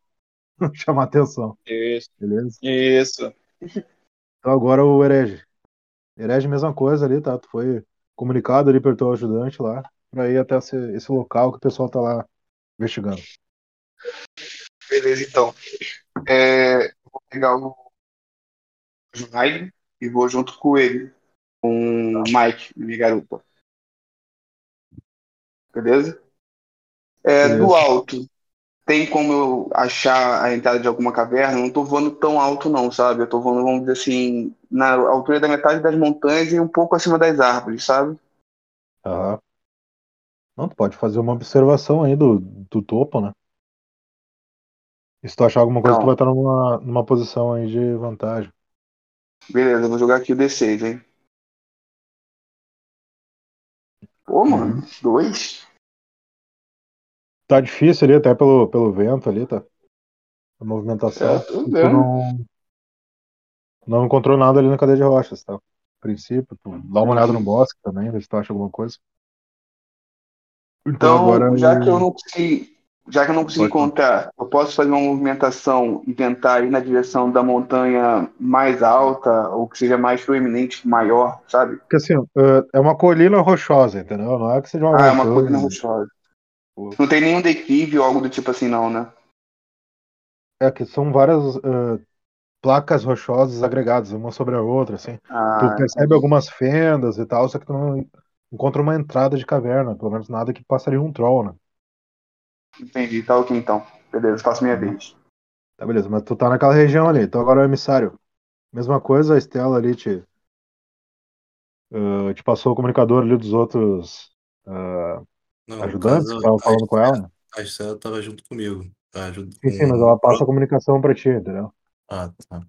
[LAUGHS] Chamar atenção, Isso. beleza? Isso. Então agora o herege. Herege, mesma coisa ali, tá? Tu foi comunicado ali pelo teu ajudante lá pra ir até esse, esse local que o pessoal tá lá investigando. Beleza, então. É, vou pegar o Snyder e vou junto com ele, com o Mike, minha garupa. Beleza? É, Beleza. do alto, tem como eu achar a entrada de alguma caverna? Não tô voando tão alto, não, sabe? Eu tô voando, vamos dizer assim, na altura da metade das montanhas e um pouco acima das árvores, sabe? Aham. Não, tu pode fazer uma observação aí do, do topo, né? E se tu achar alguma coisa, tu Não. vai estar numa, numa posição aí de vantagem. Beleza, eu vou jogar aqui o D6, hein? Pô, mano, dois? Tá difícil ali, até pelo, pelo vento ali, tá? A movimentação. É, tu não, não encontrou nada ali na cadeia de rochas, tá? A princípio, tu dá uma olhada no bosque também, ver se tu acha alguma coisa. Então Então, já que eu não consegui, já que eu não consegui Pode encontrar, eu posso fazer uma movimentação e tentar ir na direção da montanha mais alta, ou que seja mais proeminente, maior, sabe? Porque assim, é- é uma colina rochosa, entendeu? Não é que seja uma Ah, é uma colina rochosa. Não tem nenhum declive ou algo do tipo assim, não, né? É que são várias eh, placas rochosas agregadas, uma sobre a outra, assim. Tu Ah, percebe algumas fendas e tal, só que tu não encontra uma entrada de caverna, pelo menos nada que passaria um troll, né? entendi. Tá ok, então. Beleza, faço minha Uhum. vez. Tá beleza, mas tu tá naquela região ali. Então agora o emissário. Mesma coisa, a Estela ali te, eh, te passou o comunicador ali dos outros eh, Não, no ajudantes caso, que estavam a falando com ela. A Estela tava junto comigo. Tá? Junto Sim, sim, mas ela passa a comunicação pra ti, entendeu? Ah, tá.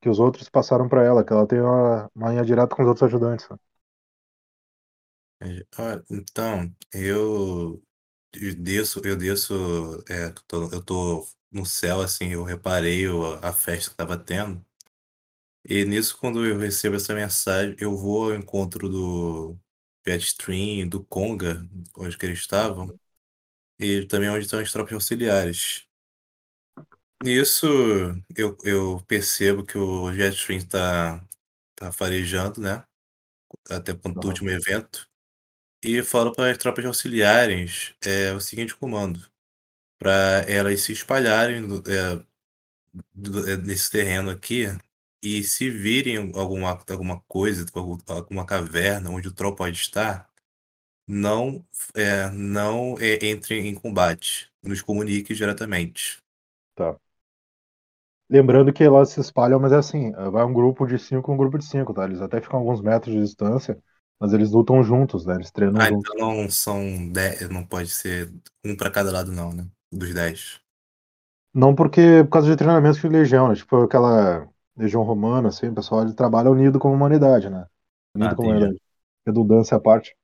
Que os outros passaram pra ela, que ela tem uma, uma linha direta com os outros ajudantes. né? É, ah, então, eu, eu desço, eu desço, é, tô- eu tô no céu, assim, eu reparei o- a festa que tava tendo. E nisso, quando eu recebo essa mensagem, eu vou ao encontro do Jetstream, do Conga, onde que eles estavam, e também onde estão as tropas auxiliares. Nisso, eu, eu percebo que o Jetstream tá, tá farejando, né? Até quanto do Aham. último evento. E falo para as tropas auxiliares é, o seguinte comando: para elas se espalharem é, do- é, nesse terreno aqui e se virem alguma, alguma coisa, algum- alguma caverna onde o troll pode estar, não, é, não é, entrem em combate, nos comunique diretamente. Tá. Lembrando que elas se espalham, mas é assim, vai um grupo de cinco, um grupo de cinco, tá? Eles até ficam alguns metros de distância, mas eles lutam juntos, né? Eles treinam Ah, juntos. então não são 10, não pode ser um pra cada lado, não, né? Dos 10. Não porque por causa de treinamento de legião, né? Tipo aquela legião romana, assim, o pessoal ele trabalha unido como humanidade, né? Unido Ah, como humanidade. Redundância à parte.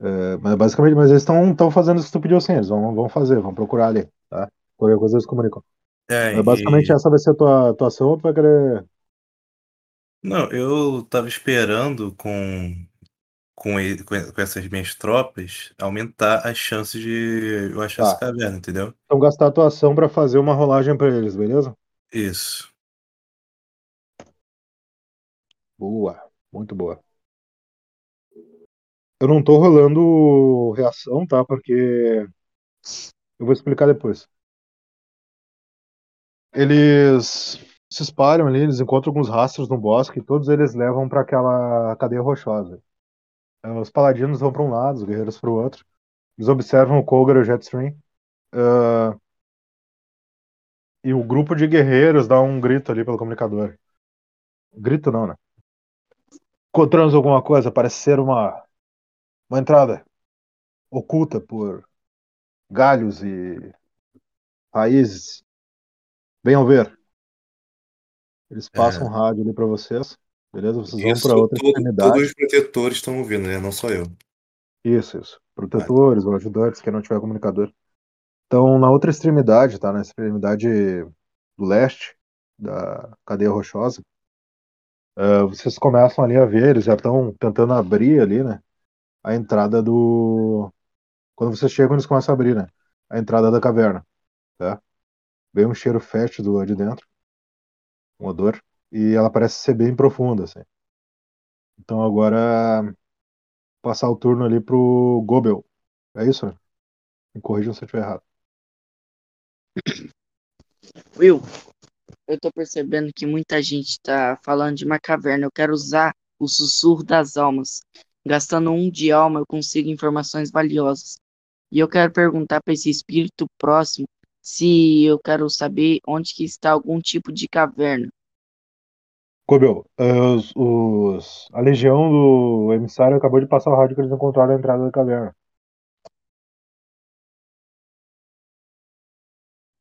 É, mas basicamente, mas eles estão fazendo isso que tu pediu assim, eles vão, vão fazer, vão procurar ali, tá? Qualquer coisa eles comunicam. É, Mas basicamente e... essa vai ser a tua atuação ou tu vai querer. Não, eu tava esperando com, com, ele- com essas minhas tropas aumentar as chances de eu achar essa Tá. caverna, entendeu? Então gastar a atuação pra fazer uma rolagem pra eles, beleza? Isso. Boa, muito boa. Eu não tô rolando reação, tá? Porque eu vou explicar depois. Eles se espalham ali, eles encontram alguns rastros no bosque e todos eles levam pra aquela cadeia rochosa. Os paladinos vão pra um lado, os guerreiros pro outro. Eles observam o Kogar e o Jetstream. ah, e o grupo de guerreiros dá um grito ali pelo comunicador. Grito não, né? Encontramos alguma coisa, parece ser uma, uma entrada oculta por galhos e raízes. Venham ver. Eles passam É, um rádio ali pra vocês. Beleza? Vocês vão isso pra outra todo- extremidade. todos os protetores estão ouvindo, né? Não só eu. Isso, isso. Protetores ou ajudantes, quem não tiver comunicador. Então, na outra extremidade, tá? Na extremidade do leste da cadeia rochosa, eh, vocês começam ali a ver, eles já estão tentando abrir ali, né? A entrada do. Quando vocês chegam, eles começam a abrir, né? A entrada da caverna, tá? Vem um cheiro fétido lá de dentro, um odor, e ela parece ser bem profunda, assim. Então agora passar o turno ali pro Gobel. É isso, né? Me corrijam se eu estiver errado. Will, eu tô percebendo que muita gente tá falando de uma caverna. Eu quero usar o sussurro das almas. Gastando um de alma, eu consigo informações valiosas. E eu quero perguntar para esse espírito próximo se eu quero saber onde que está algum tipo de caverna. Gobel, eh, os, os- a legião do emissário acabou de passar o rádio que eles encontraram a entrada da caverna.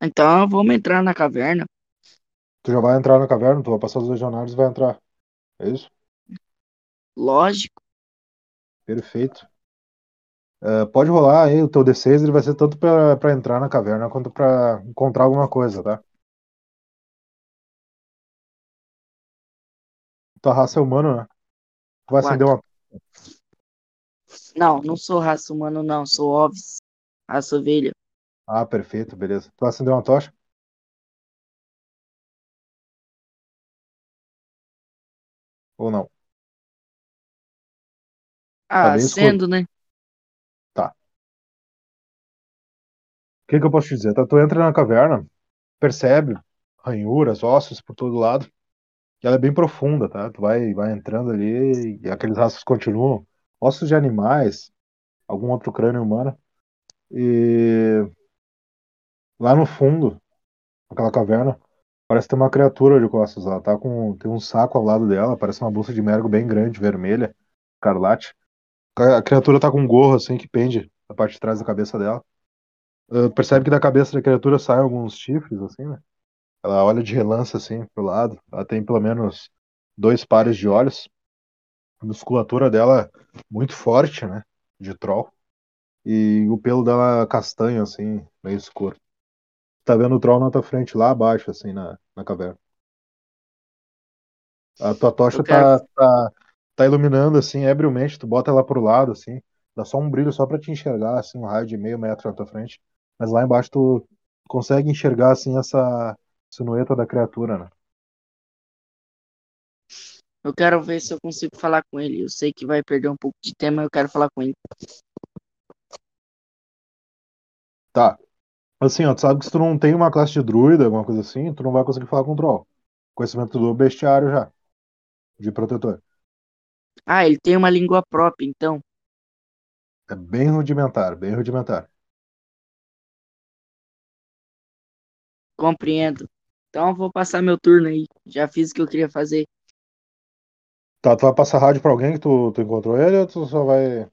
Então vamos entrar na caverna. Tu já vai entrar na caverna, tu vai passar os legionários e vai entrar. É isso? Lógico. Perfeito. Eh, pode rolar aí, o teu D6 ele vai ser tanto pra entrar na caverna quanto pra encontrar alguma coisa, tá? Tua raça é humana, né? Tu vai acender uma. Não, não sou raça humana, não. Sou Ovis. Raça ovelha. Ah, perfeito, beleza. Tu vai acender uma tocha? Ou não? Ah, escuro. sendo, né? O que que eu posso te dizer? Tá, tu entra na caverna, percebe ranhuras, ossos por todo lado. E ela é bem profunda, tá? Tu vai, vai entrando ali e aqueles rastros continuam. Ossos de animais, algum outro crânio humano. E lá no fundo, aquela caverna, parece ter uma criatura de costas lá. Tá com, tem um saco ao lado dela, parece uma bolsa de mergo bem grande, vermelha, escarlate. A criatura tá com um gorro assim que pende da parte de trás da cabeça dela. Uh, percebe que da cabeça da criatura saem alguns chifres, assim, né? Ela olha de relance assim pro lado. Ela tem pelo menos dois pares de olhos. A musculatura dela é muito forte, né? De troll. E o pelo dela castanho, assim, meio escuro. Tá vendo o troll na tua frente, lá abaixo, assim, na, na caverna. A tua tocha quero- tá, tá, tá iluminando, assim, ebriamente. Tu bota ela pro lado, assim. Dá só um brilho só pra te enxergar, assim, um raio de meio metro na tua frente. Mas lá embaixo tu consegue enxergar, assim, essa silhueta da criatura, né? Eu quero ver se eu consigo falar com ele. Eu sei que vai perder um pouco de tempo, mas eu quero falar com ele. Tá. Assim, ó, tu sabe que se tu não tem uma classe de druida, alguma coisa assim, tu não vai conseguir falar com o troll. Conhecimento do bestiário já. De protetor. Ah, ele tem uma língua própria, então. É bem rudimentar, bem rudimentar. Compreendo. Então eu vou passar meu turno aí. Já fiz o que eu queria fazer. Tá, tu vai passar rádio pra alguém que tu, tu encontrou ele ou tu só vai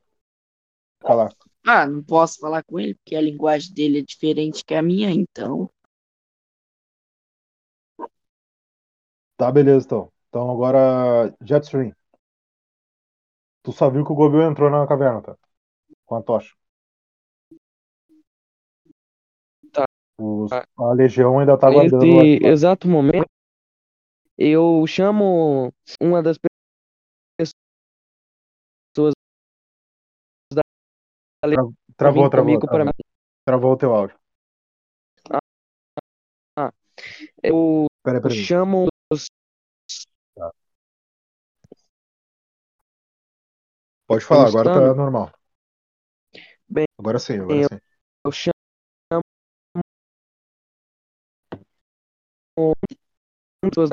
falar? Ah, não posso falar com ele porque a linguagem dele é diferente que a minha, então. Tá, beleza então. Então agora, Jetstream. Tu só viu que o Gobil entrou na caverna, tá? Com a tocha. Os- a legião ainda tá guardando. Nesse exato momento, eu chamo uma das pe- pessoas da pra Travou, travou, travou. Travou o teu áudio. eu Peraí, peraí. chamo os Pode falar, agora tá normal. Bem, Agora sim, agora eu- sim. eu chamo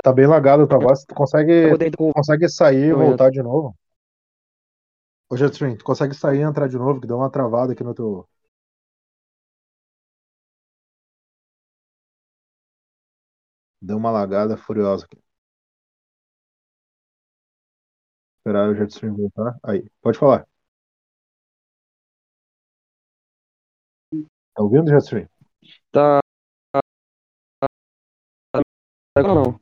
Tá bem lagado tua voz. Tu consegue, dentro com consegue sair e Não, voltar de novo? Ô, Jetstream, tu consegue sair e entrar de novo, que deu uma travada aqui no teu. Deu uma lagada furiosa aqui. Esperar o Jetstream voltar. Aí, pode falar. Tá ouvindo, Jetstream? tá agora não.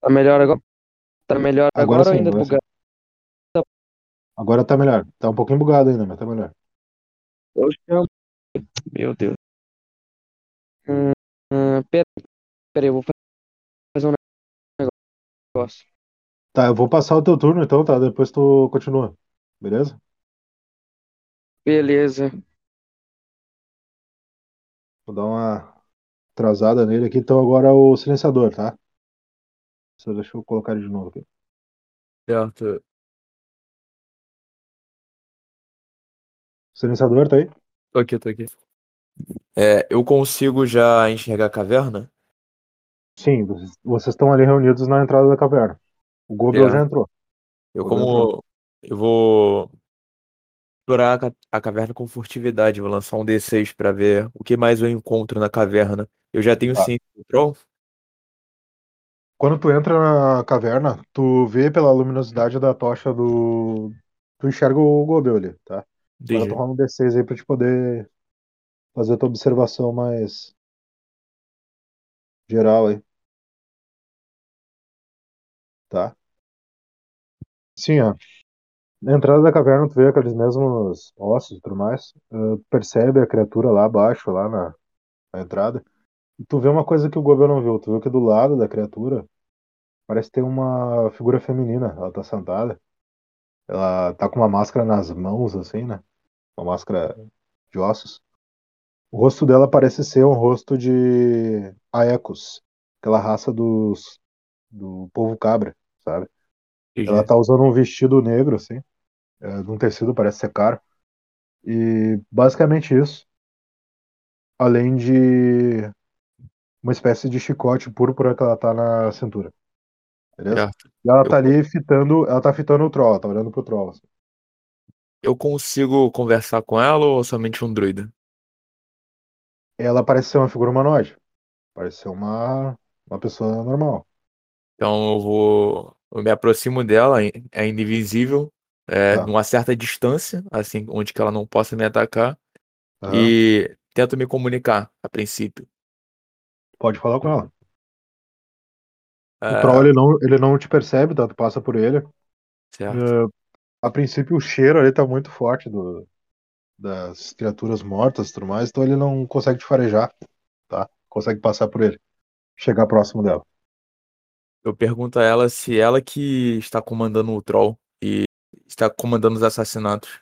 Tá melhor agora? Tá melhor Agora agora, ou sim, ainda agora sim. bugado? Agora tá melhor. Tá um pouquinho bugado ainda, mas tá melhor. Chamo. Meu Deus. Hum, hum, pera, pera, aí, eu vou fazer um negócio. Tá, eu vou passar o teu turno então, tá? Depois tu continua. Beleza? Beleza. Vou dar uma atrasada nele aqui. Então agora o silenciador, tá? Só deixa eu colocar ele de novo aqui. Certo. Silenciador, tá aí? Tô aqui, tô aqui. É, eu consigo já enxergar a caverna? Sim, vocês, estão ali reunidos na entrada da caverna. O Goblin É. já entrou. Eu como eu vou explorar a, ca- a caverna com furtividade, vou lançar um D6 pra ver o que mais eu encontro na caverna. Eu já tenho Tá. ciência do troll? Quando tu entra na caverna, tu vê pela luminosidade da tocha do. Tu enxerga o Goblin ali, tá? Entendi. tu rola um D6 aí pra te poder fazer a tua observação mais geral aí. Tá? Sim, ó. Na entrada da caverna, tu vê aqueles mesmos ossos e tudo mais. Uh, tu percebe a criatura lá abaixo, lá na, na entrada. E tu vê uma coisa que o Goblin não viu. Tu vê que do lado da criatura parece ter uma figura feminina. Ela tá sentada. Ela tá com uma máscara nas mãos, assim, né? Uma máscara de ossos. O rosto dela parece ser um rosto de Aecos, aquela raça dos do povo cabra, sabe? Ela tá usando um vestido negro, assim, é, de um tecido, parece ser caro. E basicamente isso. Além de uma espécie de chicote púrpura que ela tá na cintura. Beleza? Certo. E ela Eu- tá ali fitando, ela tá fitando o troll, tá olhando pro troll. assim. Eu consigo conversar com ela ou somente um druida? Ela parece ser uma figura humanoide. Parece ser uma, uma pessoa normal. Então eu vou. Eu me aproximo dela, é ainda invisível, é, Tá. numa certa distância, assim, onde que ela não possa me atacar, Aham. e tento me comunicar a princípio. Pode falar com ela. O É, troll ele não, ele não te percebe, tá? Tu passa por ele. certo. É, a princípio o cheiro ali tá muito forte do, das criaturas mortas e tudo mais, então ele não consegue te farejar, tá? Consegue passar por ele. Chegar próximo dela. Eu pergunto a ela se ela que está comandando o troll está comandando os assassinatos.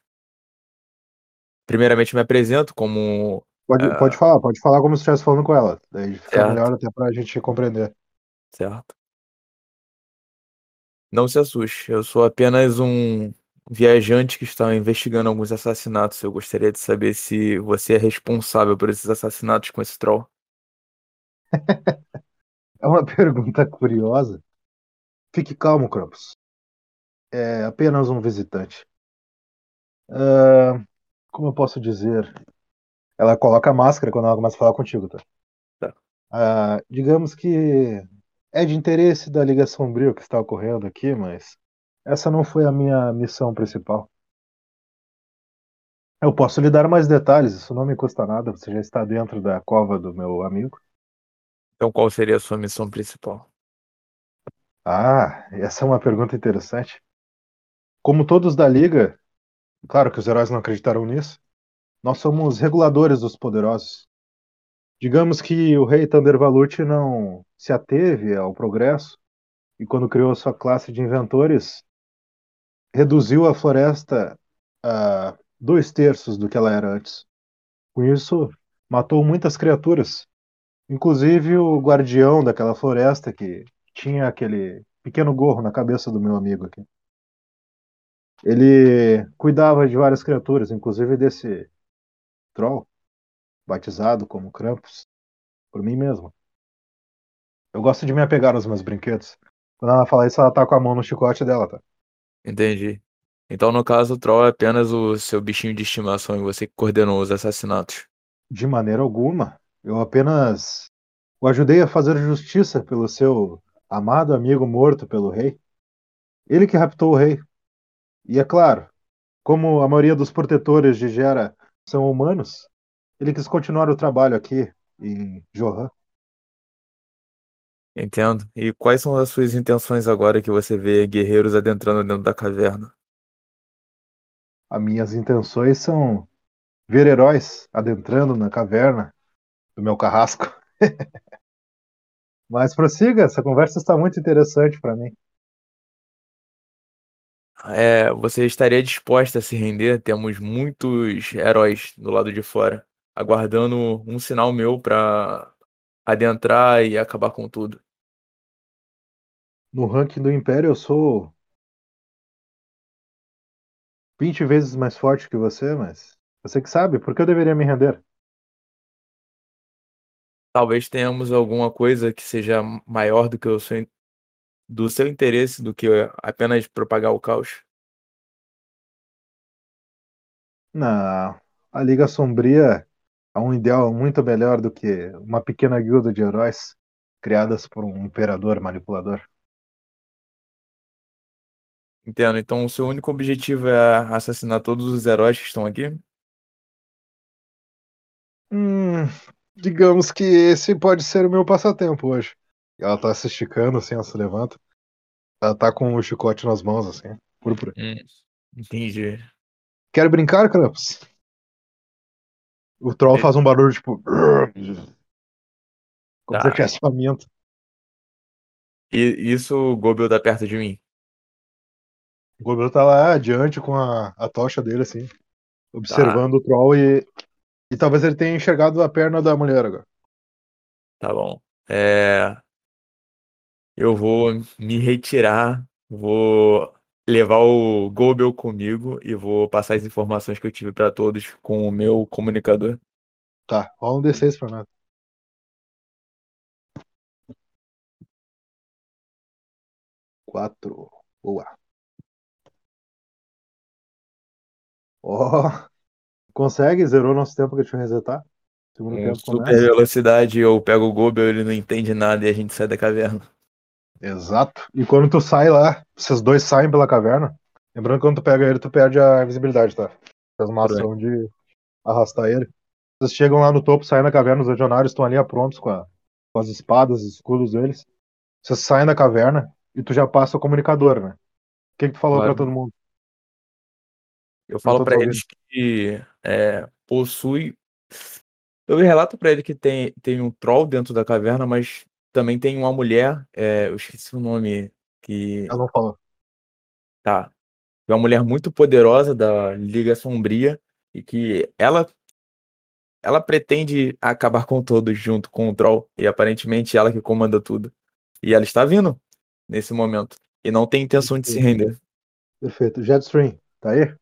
Primeiramente me apresento como Pode, Ah. pode falar, pode falar como se estivesse falando com ela. Daí fica Certo. melhor até pra gente compreender. certo. Não se assuste, eu sou apenas um viajante que está investigando alguns assassinatos. Eu gostaria de saber se você é responsável por esses assassinatos com esse troll. [LAUGHS] É uma pergunta curiosa. Fique calmo, Krampus. É apenas um visitante. Ah, como eu posso dizer? Ela coloca a máscara quando ela começa a falar contigo, tá? Tá. Ah, digamos que é de interesse da Liga Sombria o que está ocorrendo aqui, mas essa não foi a minha missão principal. Eu posso lhe dar mais detalhes, isso não me custa nada, você já está dentro da cova do meu amigo. Então, qual seria a sua missão principal? Ah, essa é uma pergunta interessante. Como todos da Liga, claro que os heróis não acreditaram nisso, nós somos reguladores dos poderosos. Digamos que o rei Thunder Valuti não se ateve ao progresso e quando criou sua classe de inventores, reduziu a floresta a dois terços do que ela era antes. Com isso, matou muitas criaturas, inclusive o guardião daquela floresta que tinha aquele pequeno gorro na cabeça do meu amigo aqui. Ele cuidava de várias criaturas, inclusive desse troll, batizado como Krampus, por mim mesmo. Eu gosto de me apegar aos meus brinquedos. Quando ela fala isso, ela tá com a mão no chicote dela, tá? Entendi. Então, no caso, o Troll é apenas o seu bichinho de estimação e você que coordenou os assassinatos. De maneira alguma. Eu apenas o ajudei a fazer justiça pelo seu amado amigo morto pelo rei. Ele que raptou o rei. E é claro, como a maioria dos protetores de Gera são humanos, ele quis continuar o trabalho aqui em Johan. Entendo. E quais são as suas intenções agora que você vê guerreiros adentrando dentro da caverna? As minhas intenções são ver heróis adentrando na caverna do meu carrasco. [LAUGHS] Mas prossiga, essa conversa está muito interessante para mim. É, você estaria disposta a se render? Temos muitos heróis do lado de fora, aguardando um sinal meu para adentrar e acabar com tudo. No ranking do Império eu sou 20 vezes mais forte que você, mas você que sabe, por que eu deveria me render? Talvez tenhamos alguma coisa que seja maior do que o seu, do seu interesse do que apenas propagar o caos. Não, a Liga Sombria é um ideal muito melhor do que uma pequena guilda de heróis criadas por um imperador manipulador. Entendo. Então, o seu único objetivo é assassinar todos os heróis que estão aqui? Hum, digamos que esse pode ser o meu passatempo hoje. Ela tá se esticando, assim, ela se levanta. Ela tá com o chicote nas mãos, assim, púrpura. Hum, entendi. Quer brincar, Krampus? O troll É. faz um barulho, tipo... Como Tá. se tivesse faminto. E isso o Gobel tá perto de mim. O Goblin tá lá adiante com a, a tocha dele, assim, observando o troll e, e talvez ele tenha enxergado a perna da mulher agora. Tá bom. É... Eu vou me retirar, vou levar o Gobel comigo e vou passar as informações que eu tive pra todos com o meu comunicador. Tá, rola um D6 pra nós. Quatro. Boa. Ó. Consegue? Zerou nosso tempo que eu te resetar? Segundo Com tempo super começa. velocidade, eu pego o Gobel, ele não entende nada e a gente sai da caverna. Exato. E quando tu sai lá, vocês dois saem pela caverna. Lembrando que quando tu pega ele, tu perde a visibilidade, tá? Faz uma ação de arrastar ele. Vocês chegam lá no topo, saem da caverna, os legionários estão ali prontos com, a- com as espadas, os escudos deles. Vocês saem da caverna e tu já passa o comunicador, né? O que, que tu falou Claro. pra todo mundo? Eu falo te eles que é, possui. Eu relato pra ele que tem, tem um troll dentro da caverna, mas também tem uma mulher. é, eu esqueci o nome. Que. Ela não falou. Tá. É uma mulher muito poderosa da Liga Sombria e que ela ela pretende acabar com todos junto com o Troll e aparentemente ela que comanda tudo. E ela está vindo nesse momento e não tem intenção de se render. Perfeito. Jetstream, tá aí?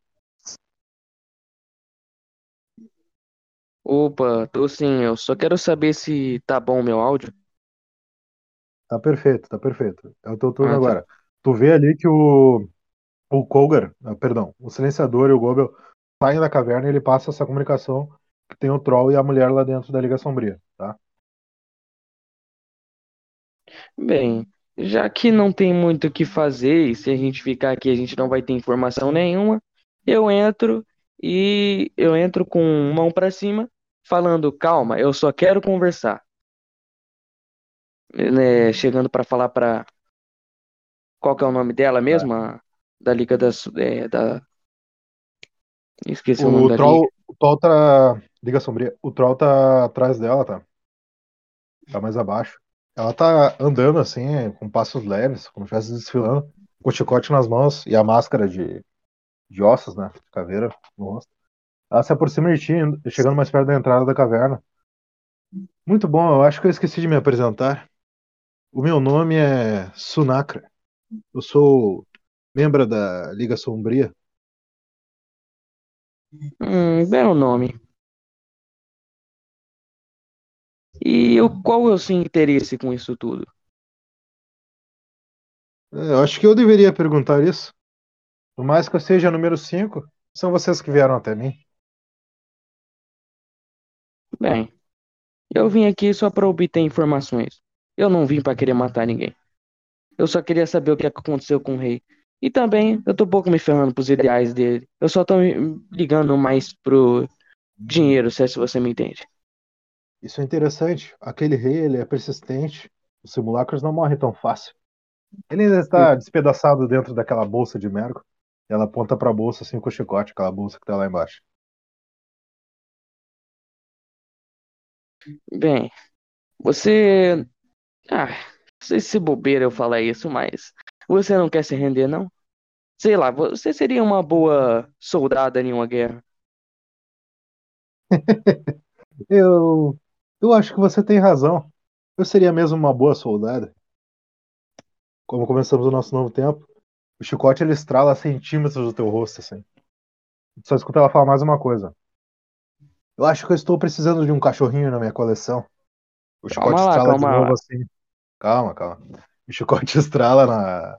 Opa, tô sim, eu só quero saber se tá bom o meu áudio. Tá perfeito, tá perfeito. É o teu turno Ah, tá. agora. Tu vê ali que o, o Kolgar, ah, perdão, o silenciador e o Gobel saem da caverna e ele passa essa comunicação que tem o Troll e a mulher lá dentro da Liga Sombria, tá? Bem, já que não tem muito o que fazer, e se a gente ficar aqui a gente não vai ter informação nenhuma, eu entro e eu entro com mão pra cima, falando, calma, eu só quero conversar. Né, chegando pra falar pra. Qual que é o nome dela mesmo? A- Da Liga das. é, da... Esqueci o nome O da Troll, liga. o Troll tá. Liga Sombria. O Troll tá atrás dela, tá? Tá mais abaixo. Ela tá andando assim, com passos leves, como se estivesse desfilando, com o chicote nas mãos e a máscara de, de ossos, né? De caveira no rosto. Ela se aproxima de ti, chegando mais perto da entrada da caverna. Muito bom, eu acho que eu esqueci de me apresentar. O meu nome é Sunakra. Eu sou membro da Liga Sombria. Hum, belo nome. E o, qual é o seu interesse com isso tudo? É, Eu acho que eu deveria perguntar isso. Por mais que eu seja número 5, são vocês que vieram até mim. Bem, eu vim aqui só para obter informações. Eu não vim para querer matar ninguém. Eu só queria saber o que aconteceu com o rei. E também, eu tô pouco me ferrando pros ideais dele. Eu só tô me- ligando mais pro dinheiro, se é se você me entende. Isso é interessante. Aquele rei, ele é persistente. Os simulacros não morrem tão fácil. Ele ainda está despedaçado dentro daquela bolsa de mergo. Ela aponta pra bolsa assim com o chicote, aquela bolsa que tá lá embaixo. Bem, você. Ah, não sei se bobeira eu falar isso, mas. Você não quer se render, não? Sei lá, você seria uma boa soldada em uma guerra. [LAUGHS] Eu. Eu acho que você tem razão. Eu seria mesmo uma boa soldada. Como começamos o nosso novo tempo, o chicote ele estrala centímetros do teu rosto, assim. Só escuta ela falar mais uma coisa. Eu acho que eu estou precisando de um cachorrinho na minha coleção. O chicote Calma lá, estrala de calma novo lá. assim. Calma, calma. O chicote estrala na,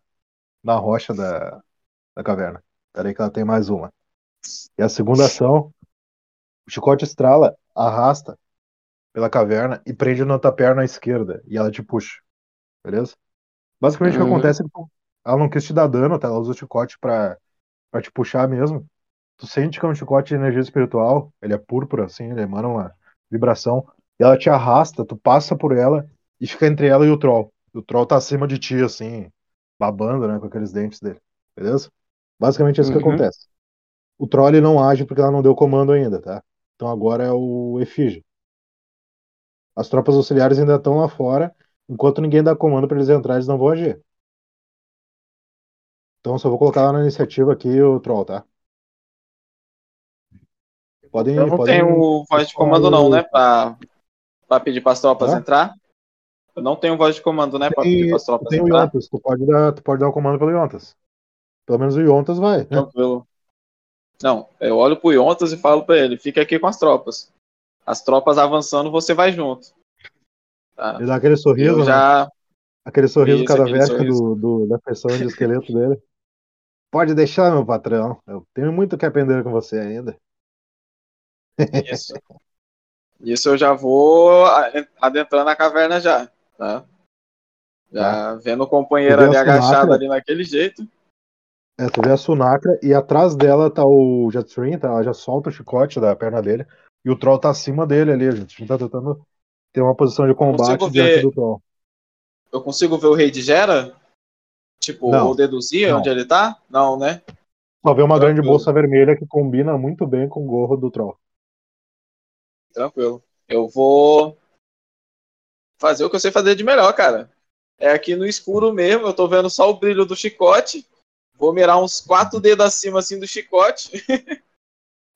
na rocha da, da caverna. Peraí que ela tem mais uma. E a segunda ação, o chicote estrala, arrasta pela caverna e prende na tua perna esquerda. E ela te puxa. Beleza? Basicamente o que Uhum. acontece é que ela não quis te dar dano, tá? Ela usa o chicote pra, pra te puxar mesmo. Tu sente que é um chicote de energia espiritual, ele é púrpura, assim, ele emana uma vibração. E ela te arrasta, tu passa por ela e fica entre ela e o troll. O troll tá acima de ti, assim, babando, né, com aqueles dentes dele. Beleza? Basicamente é isso que Uhum. acontece. O troll ele não age porque ela não deu comando ainda, tá? Então agora é o Efígie. As tropas auxiliares ainda estão lá fora. Enquanto ninguém dá comando pra eles entrarem, eles não vão agir. Então só vou colocar lá na iniciativa aqui o troll, tá? Podem, Eu não podem tenho voz de comando, não, né? Pra, pra pedir pras tropas Hã? entrar. Eu não tenho voz de comando, né? Pra pedir pras tropas tem o. Yontas, tu pode, dar, tu pode dar o comando pelo Yontas. Pelo menos o Yontas vai. né? Tranquilo. Não, eu olho pro Yontas e falo pra ele: fica aqui com as tropas. As tropas avançando, você vai junto. Tá? Ele dá aquele sorriso, Eu né? já. Aquele sorriso Isso, aquele sorriso. do, do, da feição de esqueleto dele. Pode deixar, meu patrão. Eu tenho muito que aprender com você ainda. Isso. Isso eu já vou adentrando a caverna já. Tá? Já vendo o companheiro ali agachado ali naquele jeito. É, tu vê a Sunakra e atrás dela tá o Jetstream, tá? Ela já solta o chicote da perna dele. E o Troll tá acima dele ali. A gente tá tentando ter uma posição de combate diante ver- do Troll. Eu consigo ver o rei de Gera? Tipo, Não. ou deduzir Não. onde ele tá? Não, né? Só vê uma grande Tranquilo. bolsa vermelha que combina muito bem com o gorro do Troll. Tranquilo. Eu vou fazer o que eu sei fazer de melhor, cara. É aqui no escuro mesmo, eu tô vendo só o brilho do chicote. Vou mirar uns quatro dedos acima assim do chicote.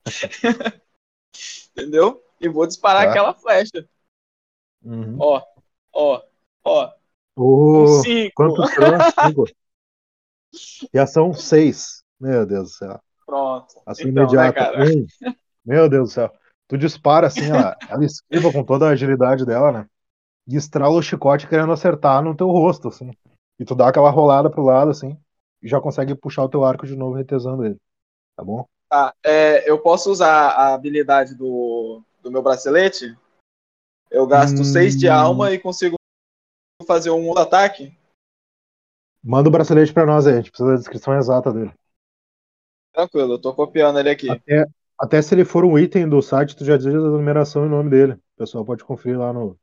[LAUGHS] Entendeu? E vou disparar Tá. aquela flecha. Uhum. Ó, ó, ó. O... Um cinco. Quanto? Cinco. E ação seis. Meu Deus do céu. Pronto. Ação Então, né, imediata. Meu Deus do céu. Tu dispara assim, ela, ela esquiva com toda a agilidade dela, né? E estrala o chicote querendo acertar no teu rosto, assim. E tu dá aquela rolada pro lado, assim, e já consegue puxar o teu arco de novo, retesando ele. Tá bom? Tá, é, eu posso usar a habilidade do, do meu bracelete? Eu gasto Hum. 6 de alma e consigo fazer um ataque? Manda o bracelete pra nós aí, a gente precisa da descrição exata dele. Tranquilo, eu tô copiando ele aqui. Até, até se ele for um item do site, tu já diz a numeração e o nome dele. O pessoal pode conferir lá no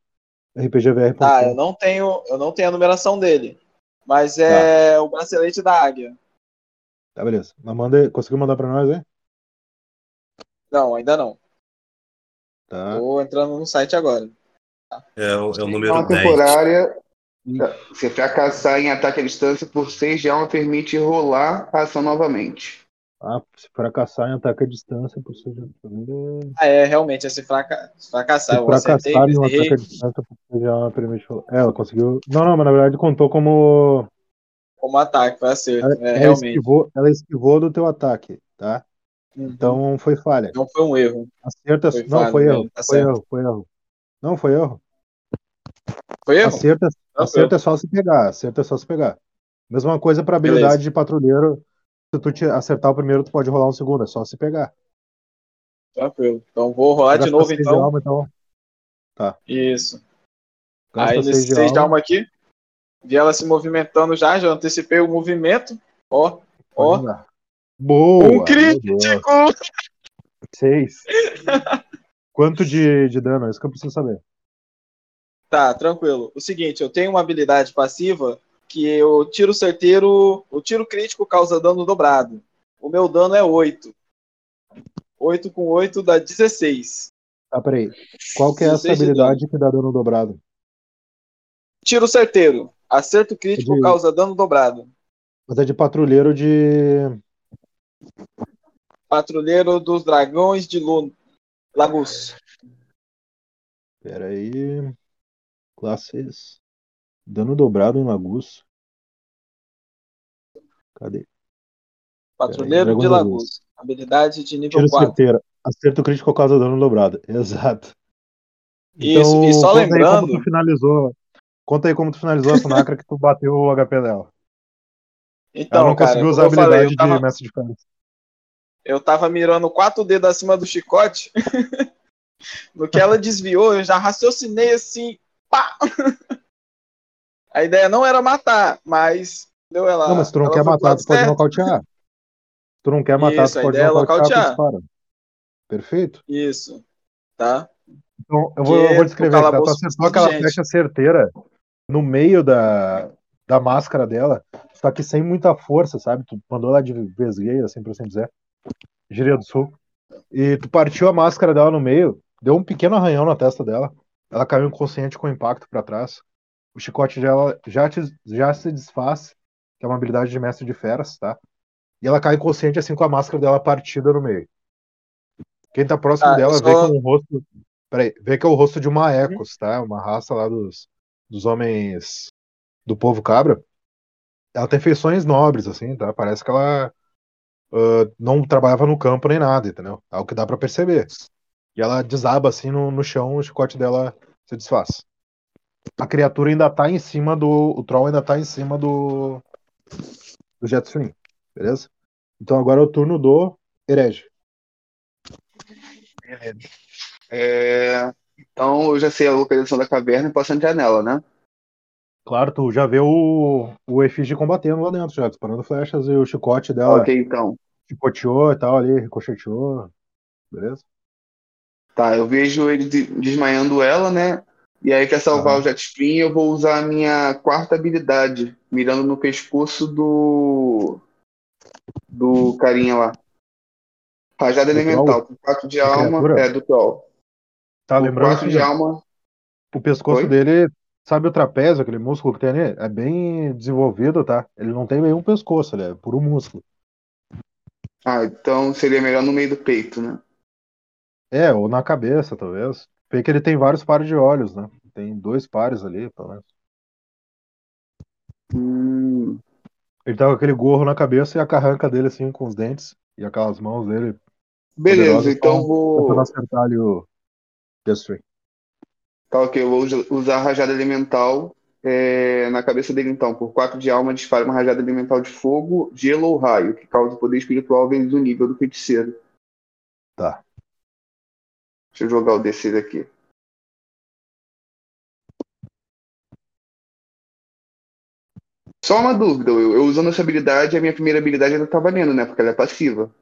rpgvr.com. Tá, eu não tenho, eu não tenho a numeração dele. Mas é o bracelete da águia. Tá, beleza. Mas manda, conseguiu mandar pra nós aí? Não, ainda não. Tá. Tô entrando no site agora. É, o- é o número Uma 10. temporária. Se fracassar em ataque à distância por 6 de alma, permite rolar a ação novamente. Ah, se fracassar em ataque à distância, por ser de Ah, é, realmente, esse fraca... fracassar. Se Eu acertei, fracassar em um ataque à distância, por arma, permite rolar. É, ela conseguiu. Não, não, mas na verdade contou como. Como ataque, foi acerto. Ela, É, ela realmente. esquivou, ela esquivou do teu ataque, tá? Uhum. Então foi falha. Não foi um erro. Acerta. Foi não, falha, foi né? erro. Tá foi erro, foi erro. Não, foi erro. Foi erro? Acerta, acerta é só se pegar. Acerta é só se pegar. Mesma coisa pra habilidade Beleza. de patrulheiro. Se tu te acertar o primeiro, tu pode rolar um segundo. É só se pegar. Tranquilo. Então vou rolar de novo, seis de então. alma, então. Isso. Gasta Aí seis nesse de 6 de alma. alma aqui, vi ela se movimentando já, já antecipei o movimento. Ó, ó. Boa! Um crítico! Seis. [LAUGHS] Quanto de, de dano? É isso que eu preciso saber. Tá, tranquilo. O seguinte, eu tenho uma habilidade passiva que eu tiro certeiro, o tiro crítico causa dano dobrado. O meu dano é 8. 8 com 8 dá 16. Tá, peraí. Qual que é essa 16 de habilidade que dá dano dobrado? Tiro certeiro. Acerto crítico De- causa dano dobrado. Mas é de patrulheiro de. Patrulheiro dos Dragões de Lu... Lagus. Pera aí. Classes. Dano dobrado em Lagus. Cadê? Patrulheiro de Lagus. Habilidade de nível Tiro 4. certeira. Acerto crítico causa dano dobrado. [LAUGHS] Exato. Isso, e só conta Aí como lembrando- tu finalizou. Conta aí como tu finalizou a Sunacra que tu bateu o HP dela. Então, Ela não cara, conseguiu usar a falei, habilidade tava, de mestre de férias. eu tava mirando quatro dedos acima do chicote. [LAUGHS] no que ela desviou, eu já raciocinei assim. Pá! [LAUGHS] A ideia não era matar, mas deu ela. Não, mas tu não quer matar, tu pode nocautear. Tu não quer matar, Isso, tu pode é nocautear. Perfeito. Isso. Tá? Então, eu vou, eu vou descrever. Tá? Tu calabouço acertou aquela gente. flecha certeira no meio da, da máscara dela, só que sem muita força, sabe? Tu mandou ela de vesgueia, assim por assim dizer. Gíria do Sul. E tu partiu a máscara dela no meio, deu um pequeno arranhão na testa dela. Ela caiu inconsciente com o impacto pra trás. O chicote dela já, te- já se desfaz, que é uma habilidade de mestre de feras, tá? E ela cai inconsciente assim com a máscara dela partida no meio. Quem tá próximo Ah, dela eu vê só- que é um rosto. Peraí, vê que é o rosto de uma Ecos, tá? Uma raça lá dos, dos homens do povo cabra. Ela tem feições nobres, assim, tá? Parece que ela ah, não trabalhava no campo nem nada, entendeu? É o que dá pra perceber. E ela desaba assim no, no chão, o chicote dela se desfaz. A criatura ainda tá em cima do. O troll ainda tá em cima do. Do Jetstream. Beleza? Então agora é o turno do herege. É, Então eu já sei a localização da caverna e posso entrar nela, né? Claro, tu já vê o, o efígie combatendo lá dentro, já, disparando flechas e o chicote dela Ok, então. chicoteou e tal ali, ricocheteou. Beleza? Tá, eu vejo ele de- desmaiando ela, né? E aí, quer salvar Tá. o Jet Stream, eu vou usar a minha quarta habilidade, mirando no pescoço do. do carinha lá. Rajada Do elemental, por 4 de alma. criatura? É, do troll. Tá, lembrando 4 que de alma. o pescoço Oi? dele, sabe o trapézio, aquele músculo que tem ali? É bem desenvolvido, tá? Ele não tem nenhum pescoço, ele é puro músculo. Ah, então seria melhor no meio do peito, né? É, ou na cabeça, talvez. Vê que ele tem vários pares de olhos, né? Tem dois pares ali, pelo menos. Hum, Ele tá com aquele gorro na cabeça e a carranca dele, assim, com os dentes. E aquelas mãos dele. beleza, então tão vou. Tentando acertar ali o Jetstream. Tá, ok, eu vou usa- usar a rajada elemental é, na cabeça dele, então. Por 4 de alma, dispara uma rajada elemental de fogo, gelo ou raio, que causa poder espiritual vezes o nível do feiticeiro. Tá. Deixa eu jogar o DC aqui. Só uma dúvida, eu, eu usando essa habilidade, a minha primeira habilidade ainda tá valendo, né? Porque ela é passiva.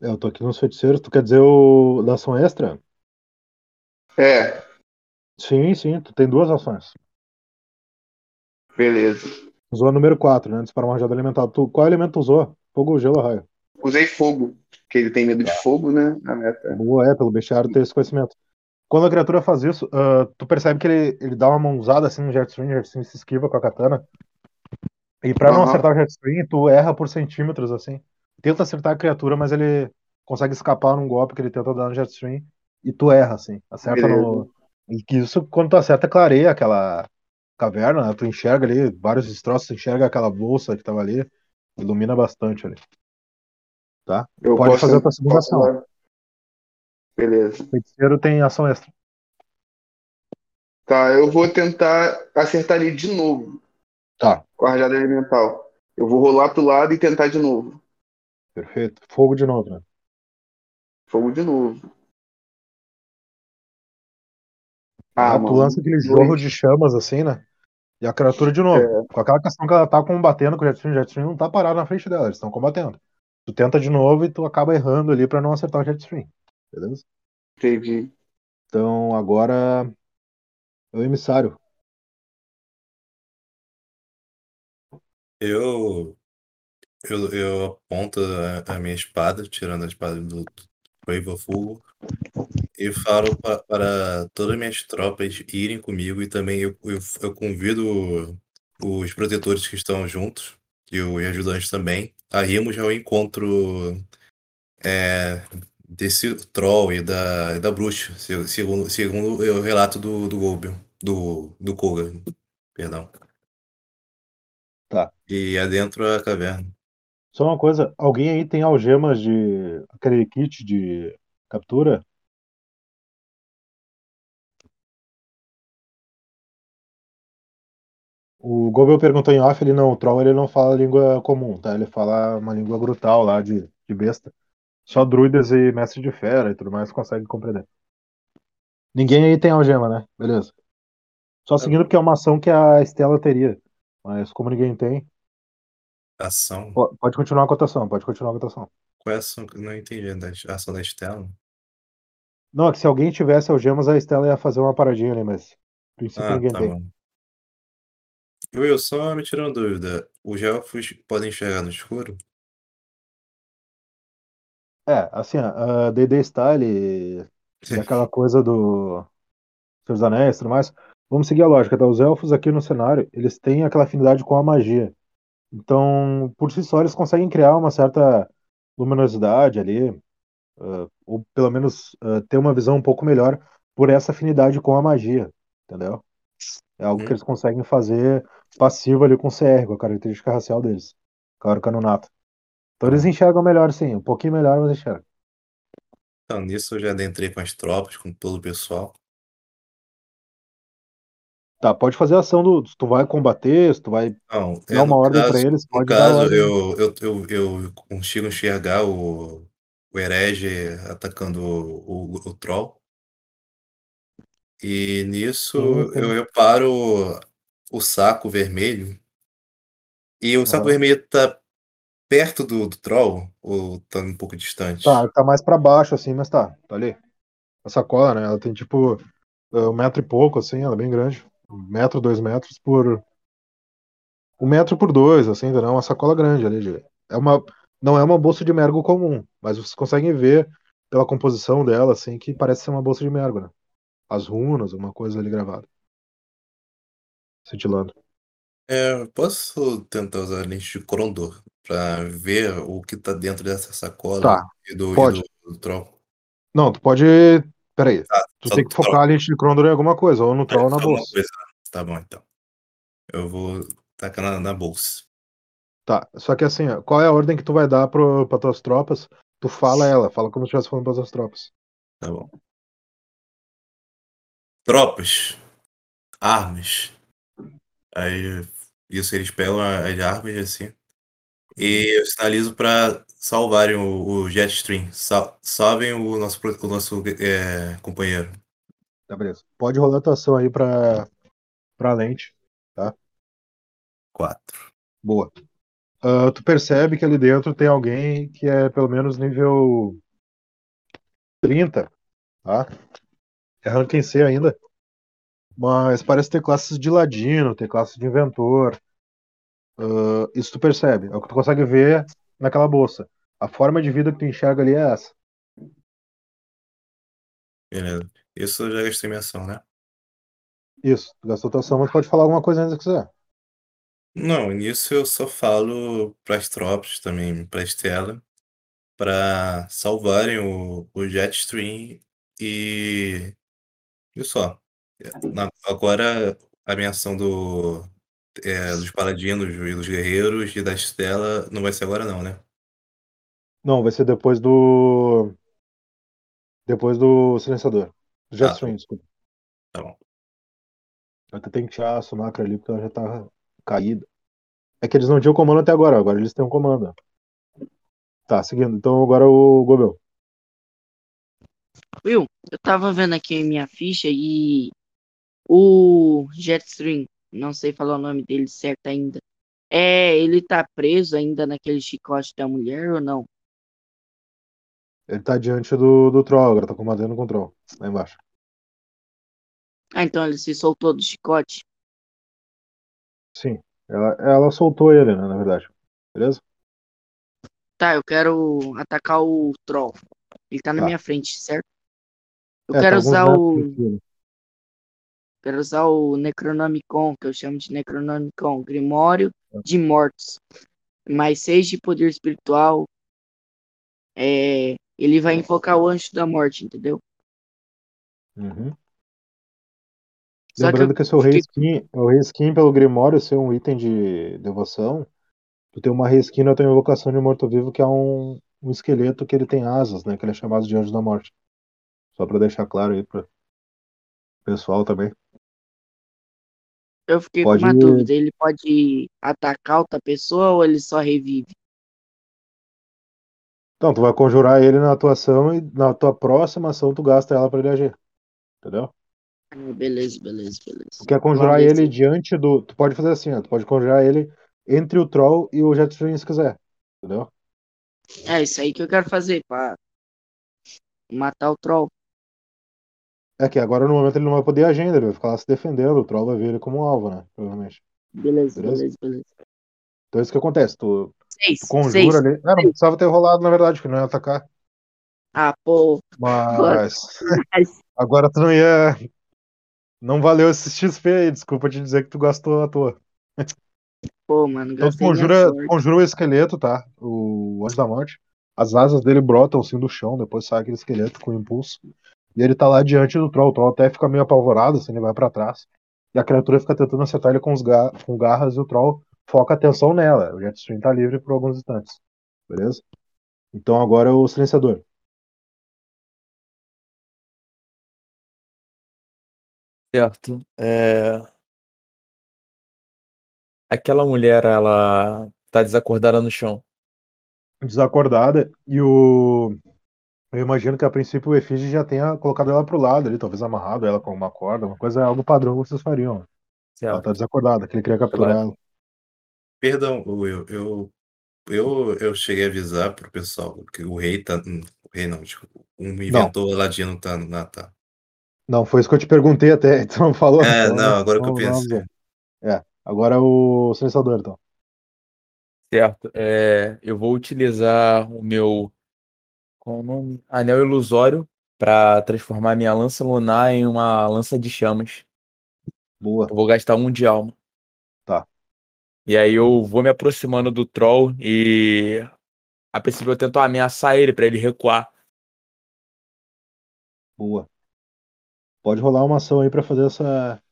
Eu tô aqui nos feiticeiros, tu quer dizer o da ação extra? É, Sim, sim, tu tem duas ações. beleza. Usou a número 4, né? Disparar uma rajada elemental. Tu, qual elemento tu usou? Fogo, gelo ou raio? Usei fogo, porque ele tem medo de fogo, né? A meta. Boa, é, pelo bestiário ter esse conhecimento. Quando a criatura faz isso, ah, tu percebe que ele, ele dá uma mãozada assim no Jetstream, o Jetstream se esquiva com a katana. E pra não Aham. acertar o Jetstream, tu erra por centímetros, assim. Tenta acertar a criatura, mas ele consegue escapar num golpe que ele tenta dar no Jetstream. E tu erra, assim. Acerta no. E que isso, quando tu acerta, clareia aquela caverna, né? Tu enxerga ali vários destroços, tu enxerga aquela bolsa que tava ali. Ilumina bastante ali. Tá? Eu Pode posso- fazer a tua segunda ação. Beleza. O feiticeiro tem ação extra. Tá, eu vou tentar acertar ele de novo Tá, com a rajada elemental. Eu vou rolar pro lado e tentar de novo. perfeito. Fogo de novo, né? Fogo de novo. Ah, Ah, tu lança aquele jorro de chamas assim, né? E a criatura de novo. É. Com aquela questão que ela tá combatendo com o Jetstream, o Jetstream não tá parado na frente dela, eles estão combatendo. Tu tenta de novo e tu acaba errando ali pra não acertar o Jetstream. Beleza? Entendi. Então agora é o emissário. Eu, eu, eu aponto a, a minha espada, tirando a espada do Wave of Fogo, e falo pa- para todas as minhas tropas irem comigo e também eu, eu, eu convido os protetores que estão juntos e os ajudantes também a irmos ao encontro é, desse troll e da, e da bruxa, se- segundo, segundo o relato do, do Gobion, do, do Koga, perdão. Tá. E adentro a caverna. Só uma coisa, alguém aí tem algemas de. aquele kit de captura? O Gobel perguntou em off, ele não, o Troll ele não fala língua comum, tá? Ele fala uma língua brutal lá de, de besta. Só druidas e mestre de fera e tudo mais conseguem compreender. Ninguém aí tem algema, né? Beleza. Só seguindo porque é uma ação que a Estela teria. Mas como ninguém tem, Ação? po- pode continuar a cotação, pode continuar a cotação. Qual é a ação? Não entendi. Da a ação da Estela? Não, é que se alguém tivesse algemas, a Estela ia fazer uma paradinha ali, mas a princípio Ah, ninguém tá tem. bom. Will, só me tirando dúvida. Os elfos podem enxergar no escuro? É, assim, a D&D Style e, [LAUGHS] aquela coisa do Senhor dos Anéis e tudo mais, vamos seguir a lógica, tá? Os elfos aqui no cenário, eles têm aquela afinidade com a magia. Então, por si só, eles conseguem criar uma certa luminosidade ali, ah, ou pelo menos ah, ter uma visão um pouco melhor por essa afinidade com a magia, entendeu? É algo que Hum. eles conseguem fazer passivo ali com o CR, com a característica racial deles, com a arcanonato. Então eles enxergam melhor, sim, um pouquinho melhor, mas enxergam. Então, nisso eu já adentrei com as tropas, com todo o pessoal. Tá, pode fazer a ação do. Se tu vai combater, se tu vai Não, é, dar uma no ordem pra caso, eles, pode dar caso ordem. eu, eu, eu, eu consigo enxergar o, o herege atacando o, o, o troll. E nisso eu reparo o saco vermelho. E o saco vermelho tá perto do, do troll ou tá um pouco distante? Tá, tá mais pra baixo, assim, mas tá, tá ali. A sacola, né? Ela tem tipo um metro e pouco, assim, ela é bem grande. Um metro, dois metros por. Um metro por dois, assim, entendeu? É uma sacola grande ali. de- É uma. Não é uma bolsa de mergo comum, mas vocês conseguem ver pela composição dela, assim, que parece ser uma bolsa de mergo, né? As runas, uma coisa ali gravada. Cintilando. É, posso tentar usar a lente de Crondor pra ver o que tá dentro dessa sacola Tá, e do, e pode. do, do troll? Não, tu pode. Peraí. Tá, Tu tem que troll. focar a lente de Crondor em alguma coisa, ou no troll ou na bolsa. coisa. Tá bom, então. Eu vou tacar na, na bolsa. Tá, só que assim, ó, qual é a ordem que tu vai dar pro, pra tuas tropas? Tu fala ela, fala como se estivesse falando para tuas tropas. Tá bom. Tropas. Armas. Aí, isso eles pegam as armas assim. E eu sinalizo pra salvarem o, o Jetstream. Sal, salvem o nosso, o nosso é, companheiro. Tá, beleza. Pode rolar a tua ação aí pra, pra lente. 4. Boa. Ah, tu percebe que ali dentro tem alguém que é pelo menos nível 30, tá? É ranking C ainda. Mas parece ter classes de ladino, ter classes de inventor. Ah, isso tu percebe. É o que tu consegue ver naquela bolsa. A forma de vida que tu enxerga ali é essa. Beleza. Isso eu já gastei minha ação, né? Isso. Tu gastou tua ação, mas pode falar alguma coisa ainda que quiser. Não, nisso eu só falo pras tropas também, pra Estela, pra salvarem o, o Jetstream e. E só. Na- agora a minha ação do, é, dos paladinos e dos guerreiros e da Estela não vai ser agora, não, né? Não, vai ser depois do. Depois do silenciador. Do Ah, Jetstream, desculpa. Tá bom. Eu até tenho que tirar a Sumacra ali porque ela já tá caída. É que eles não tinham comando até agora, agora eles têm um comando. Tá, seguindo. Então agora o Gobel. Will, eu tava vendo aqui minha ficha e o Jetstream, não sei falar o nome dele certo ainda. É, ele tá preso ainda naquele chicote da mulher ou não? Ele tá diante do, do Troll agora, tá comandando com o Troll, lá embaixo. Ah, então ele se soltou do chicote. Sim. Ela, ela soltou ele, né, na verdade. Beleza? Tá, eu quero atacar o Troll. Ele tá na Tá. minha frente, certo? Eu É, tá quero alguns usar o. cima. Quero usar o Necronomicon, que eu chamo de Necronomicon, Grimório de Mortos. Mais seis de poder espiritual. É, ele vai invocar o Anjo da Morte, entendeu? Uhum. Lembrando que que, eu se o rei fiquei- skin, o rei skin pelo Grimório ser um item de devoção, tu tem uma rei skin na tua invocação de morto-vivo que é um, um esqueleto que ele tem asas, né? Que ele é chamado de anjo da morte. Só pra deixar claro aí pro pessoal também. eu fiquei Pode- com uma dúvida. Ele pode atacar outra pessoa ou ele só revive? Então, tu vai conjurar ele na tua ação e na tua próxima ação tu gasta ela pra ele agir. Entendeu? Ah, Beleza, beleza, beleza. Tu quer conjurar ver ele diante do. Tu pode fazer assim, ó. Tu pode conjurar ele entre o Troll e o Jetstream se quiser. Entendeu? É isso aí que eu quero fazer, pra matar o Troll. É que agora no momento ele não vai poder agir ainda, ele vai ficar lá se defendendo, o Troll vai ver ele como um alvo, né? Provavelmente. Beleza, Beleza? beleza, beleza. Então é isso que acontece. Tu, Seis, tu conjura seis. ali. Ah, não precisava ter rolado, na verdade, que não ia atacar. Ah, pô. Mas. Mas, [LAUGHS] Agora tu não ia. Não valeu esse XP aí, desculpa te dizer que tu gastou à toa. Pô, mano, Então conjura, conjura o esqueleto, tá? O Anjo da Morte. As asas dele brotam assim do chão, depois sai aquele esqueleto com impulso. E ele tá lá diante do Troll. O Troll até fica meio apavorado, assim, ele vai pra trás. E a criatura fica tentando acertar ele com, os ga com garras e o Troll foca a atenção nela. O Jetstream tá livre por alguns instantes. Beleza? Então agora é o silenciador. Certo. É... Aquela mulher, ela tá desacordada no chão. Desacordada. E o. Eu imagino que a princípio o Efígie já tenha colocado ela pro lado ali, talvez amarrado ela com uma corda, uma coisa, algo padrão que vocês fariam. Ela Certo. tá desacordada, que ele queria capturar ela. Perdão, Will, eu, eu, eu cheguei a avisar pro pessoal que o rei tá. O rei não, desculpa. Um inventor ladino tá na. Tá. Não, foi isso que eu te perguntei até, [LAUGHS] então falou. É, então, não, agora que eu não- não avisou. É, agora é o silenciador, então. Certo. É, eu vou utilizar o meu qual é o nome? Anel ilusório para transformar minha lança lunar em uma lança de chamas. Boa. Eu vou gastar um de alma. Tá. E aí eu vou me aproximando do troll e a princípio eu tento ameaçar ele para ele recuar. Boa. Pode rolar uma ação aí pra fazer essa.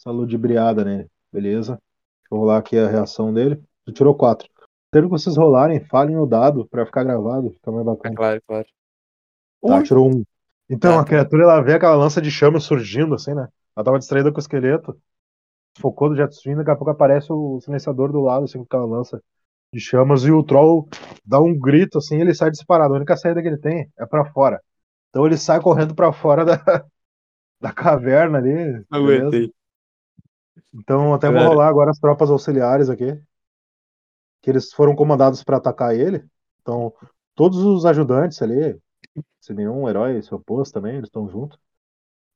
Essa ludibriada nele. Beleza? Deixa eu rolar aqui a reação dele. Tu tirou 4. Quero que vocês rolarem, falem o dado pra ficar gravado, fica mais É bacana. claro, claro. Tá, Ui. tirou um. Então, Tá, a criatura ela vê aquela lança de chama surgindo, assim, né? Ela tava distraída com o esqueleto. Focou do jetstream, daqui a pouco aparece o silenciador do lado, assim, com aquela lança de chamas, e o troll dá um grito, assim, e ele sai disparado. A única saída que ele tem é pra fora. Então ele sai correndo pra fora da, [LAUGHS] da caverna ali. Aguentei. Então até vou Cara. rolar agora as tropas auxiliares aqui. Que eles foram comandados para atacar ele. Então, todos os ajudantes ali, se nenhum herói se opôs também, eles estão juntos.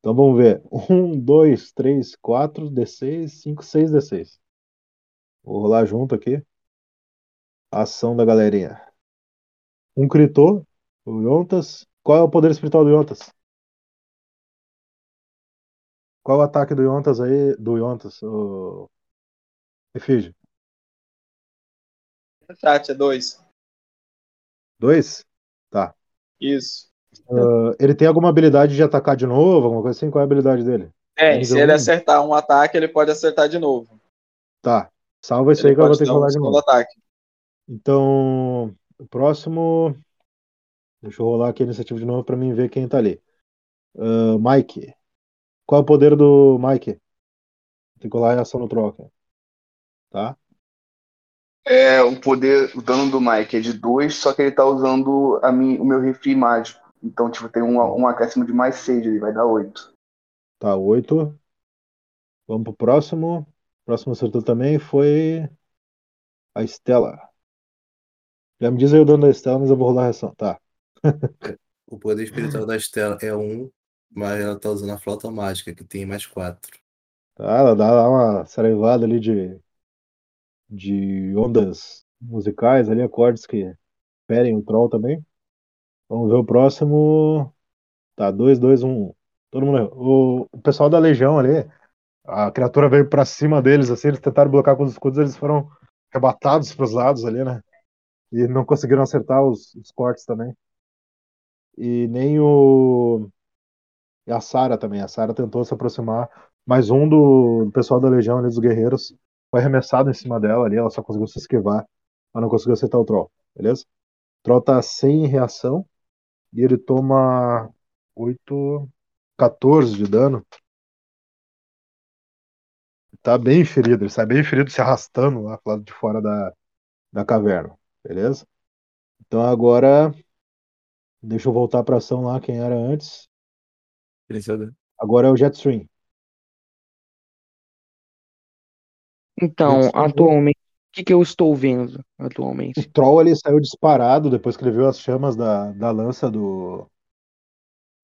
Então vamos ver. 1, 2, 3, 4, D6, 5, 6 D6. Vou rolar junto aqui. Ação da galerinha. Um critou, o Yontas. Qual é o poder espiritual do Yontas? Qual é o ataque do Yontas aí? Do Yontas, o Efígio. Chat é dois. Dois? Tá. Isso. Ah, ele tem alguma habilidade de atacar de novo? Alguma coisa assim? Qual é a habilidade dele? Nível se ele acertar um ataque, ele pode acertar de novo. Tá. Salva isso Ele aí que eu vou ter que dar um rolar de novo. ataque. Então, o próximo. Deixa eu rolar aqui a iniciativa de novo pra mim ver quem tá ali. Ah, Mike. Qual é o poder do Mike? Tem que rolar a ação no troca. Tá? É, o poder, o dano do Mike é de 2, só que ele tá usando a mim, o meu refri mágico. Então, tipo, tem um, um acréscimo de mais 6, ele vai dar 8. Tá, 8. Vamos pro próximo. O próximo acertou também foi a Estela. Já me diz aí o dano da Estela, mas eu vou rolar a reação. Tá. O poder espiritual da Estela é um, mas ela tá usando a flauta mágica, que tem mais quatro. Tá, ela dá uma saraivada ali de, de ondas musicais ali, acordes que ferem o troll também. Vamos ver o próximo. Tá, 2, 2, 1. Todo mundo. O, o pessoal da Legião ali, a criatura veio pra cima deles, assim, eles tentaram bloquear com os escudos, eles foram rebatados pros lados ali, né? E não conseguiram acertar os, os cortes também. E nem o. E a Sara também. A Sara tentou se aproximar. Mas um do, pessoal da Legião ali, dos guerreiros, foi arremessado em cima dela ali. Ela só conseguiu se esquivar. Mas não conseguiu acertar o Troll. Beleza? O Troll tá sem reação. E ele toma 8. 14 de dano. Tá bem ferido. Ele sai bem ferido se arrastando lá pro lado de fora da, da caverna. Beleza? Então agora. Deixa eu voltar pra ação lá, quem era antes. Silenciador. Agora é o Jetstream. Então, Gente, atualmente, o que que eu estou vendo O atualmente? Troll ele saiu disparado depois que ele viu as chamas da, da lança do,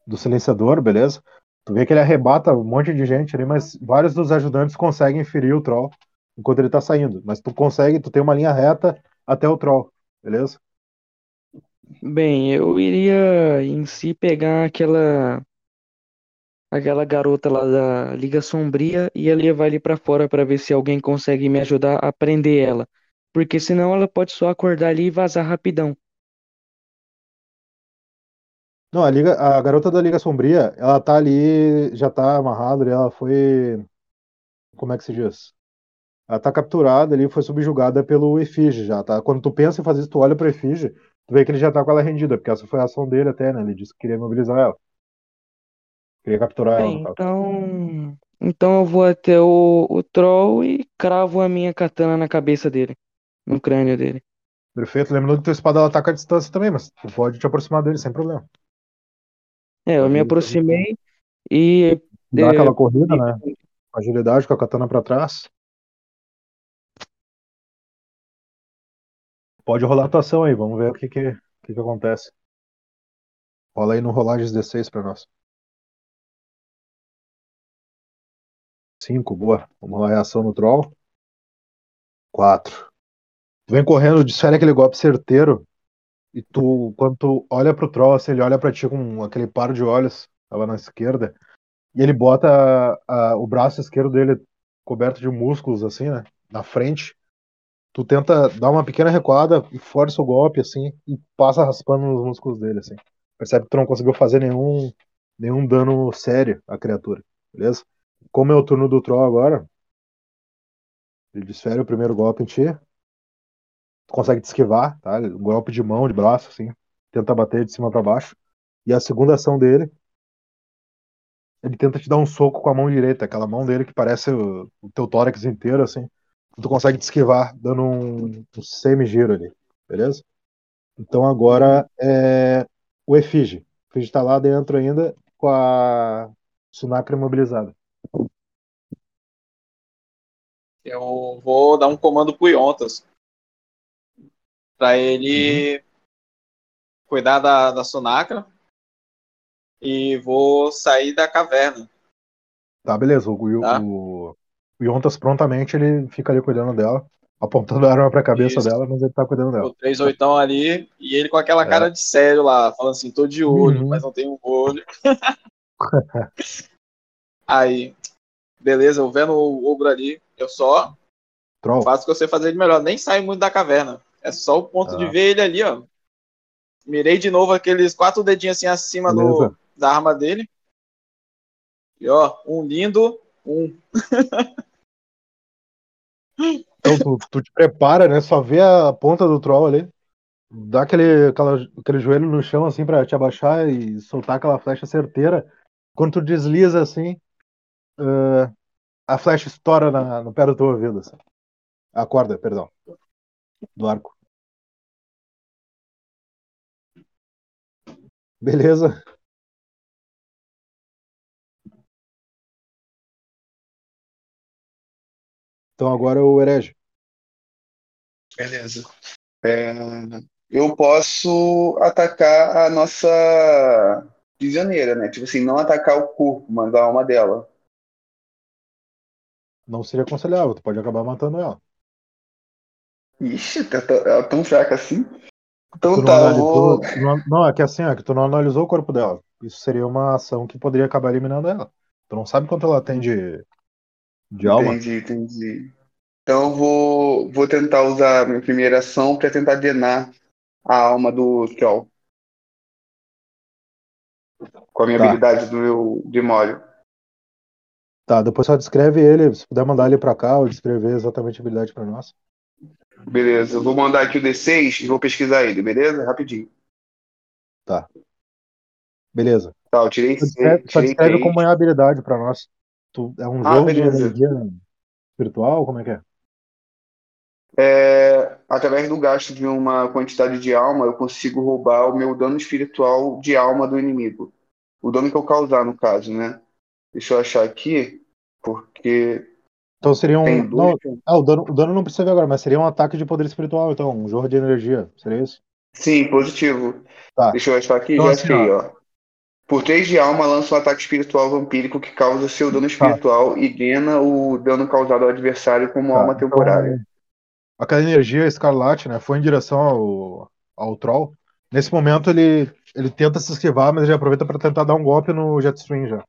do silenciador, beleza? Tu vê que ele arrebata um monte de gente ali, mas vários dos ajudantes conseguem ferir o Troll enquanto ele tá saindo. Mas tu consegue, tu tem uma linha reta até o Troll, beleza? Bem, eu iria em si pegar aquela aquela garota lá da Liga Sombria e ia levar ele pra fora pra ver se alguém consegue me ajudar a prender ela. Porque senão ela pode só acordar ali e vazar rapidão. Não, a, Liga, a garota da Liga Sombria, ela tá ali, já tá amarrada ali, ela foi. Como é que se diz? Ela tá capturada ali, foi subjugada pelo Efígie já, tá? Quando tu pensa em fazer isso, tu olha pro Efígie, tu vê que ele já tá com ela rendida, porque essa foi a ação dele até, né? Ele disse que queria mobilizar ela. Queria capturar ela, Bem, no caso. então, então eu vou até o, o Troll e cravo a minha katana na cabeça dele, no crânio dele. Perfeito. Lembrando que tua espada ela ataca à distância também, mas tu pode te aproximar dele sem problema. É, eu me ir, aproximei e Dá aquela corrida, né? Com agilidade, com a katana pra trás. Pode rolar a atuação aí, vamos ver o que que, que, que acontece. Rola aí no rolagens D6 pra nós. 5, boa. Vamos rolar a reação no troll. 4. Tu vem correndo, desfere aquele golpe certeiro. E tu, quando tu olha pro troll, assim, ele olha pra ti com aquele par de olhos, tava na esquerda. E ele bota a- a- o braço esquerdo dele coberto de músculos, assim, né? Na frente. Tu tenta dar uma pequena recuada e força o golpe, assim, e passa raspando nos músculos dele, assim. Percebe que tu não conseguiu fazer nenhum, nenhum dano sério à criatura, beleza? Como é o turno do Troll agora, ele desfere o primeiro golpe em ti. Tu consegue te esquivar, tá? Um golpe de mão, de braço, assim. Tenta bater de cima pra baixo. E a segunda ação dele, ele tenta te dar um soco com a mão direita, aquela mão dele que parece o, o teu tórax inteiro, assim. Tu consegue te esquivar, dando um, um semi-giro ali, beleza? Então agora é o Efígie. O Efígie tá lá dentro ainda com a Sunakra imobilizada. Eu vou dar um comando pro Yontas. Pra ele cuidar da, da Sonacra. E vou sair da caverna. Tá, beleza. O, o, Tá. o, o Yontas prontamente ele fica ali cuidando dela, apontando a arma pra cabeça Isso. dela, mas ele tá cuidando dela. O 3 oitão ali, e ele com aquela É. cara de sério lá, falando assim, tô de olho, Uhum. mas não tenho olho. [LAUGHS] Aí, beleza, eu vendo o ogro ali, eu só Troll. faço o que eu sei fazer de melhor, nem saio muito da caverna. É só o ponto de Ah. ver ele ali, ó. Mirei de novo aqueles quatro dedinhos assim acima do, da arma dele. E ó, um lindo, um. [LAUGHS] Então tu, tu te prepara, né? Só vê a ponta do troll ali. Dá aquele, aquela, aquele joelho no chão assim pra te abaixar e soltar aquela flecha certeira. Quando tu desliza assim, ah, a flecha estoura na, no pé do teu ouvido. Assim. A corda, perdão. Do arco. Beleza. Então agora o herege. Beleza. É, eu posso atacar a nossa prisioneira, né? Tipo assim, não atacar o corpo, mas a alma dela. Não seria aconselhável, tu pode acabar matando ela. Ixi, tá ela é tão fraca assim. Então Tu tá, vou. tu não, não, é que assim, é que tu não analisou o corpo dela. Isso seria uma ação que poderia acabar eliminando ela. Tu não sabe quanto ela tem de, de alma. Entendi, entendi. Então eu vou, vou tentar usar a minha primeira ação pra tentar drenar a alma do Troll. Com a minha Tá. habilidade do meu Grimório. Tá, depois só descreve ele, se puder mandar ele pra cá ou descrever exatamente a habilidade pra nós. Beleza, eu vou mandar aqui o D6 e vou pesquisar ele, beleza? Rapidinho. Beleza. Tá, eu tirei Só descreve, só descreve como é a habilidade pra nós. Tu, é um Ah, jogo de energia espiritual? Como é que é? É, através do gasto de uma quantidade de alma, eu consigo roubar o meu dano espiritual de alma do inimigo. O dano que eu causar, no caso, né? Deixa eu achar aqui, porque Então seria um. Não, ah, o dano, o dano não precisa ver agora, mas seria um ataque de poder espiritual, então, um jogo de energia. Seria isso? Sim, positivo. Tá. Deixa eu achar aqui, Então, já assim, achei, ó. Por 3 de alma, lança um ataque espiritual vampírico que causa seu dano espiritual e drena o dano causado ao adversário como Tá, alma então, temporária. aquela energia escarlate, né, foi em direção ao, ao troll. Nesse momento ele, ele tenta se esquivar, mas ele aproveita para tentar dar um golpe no Jetstream já.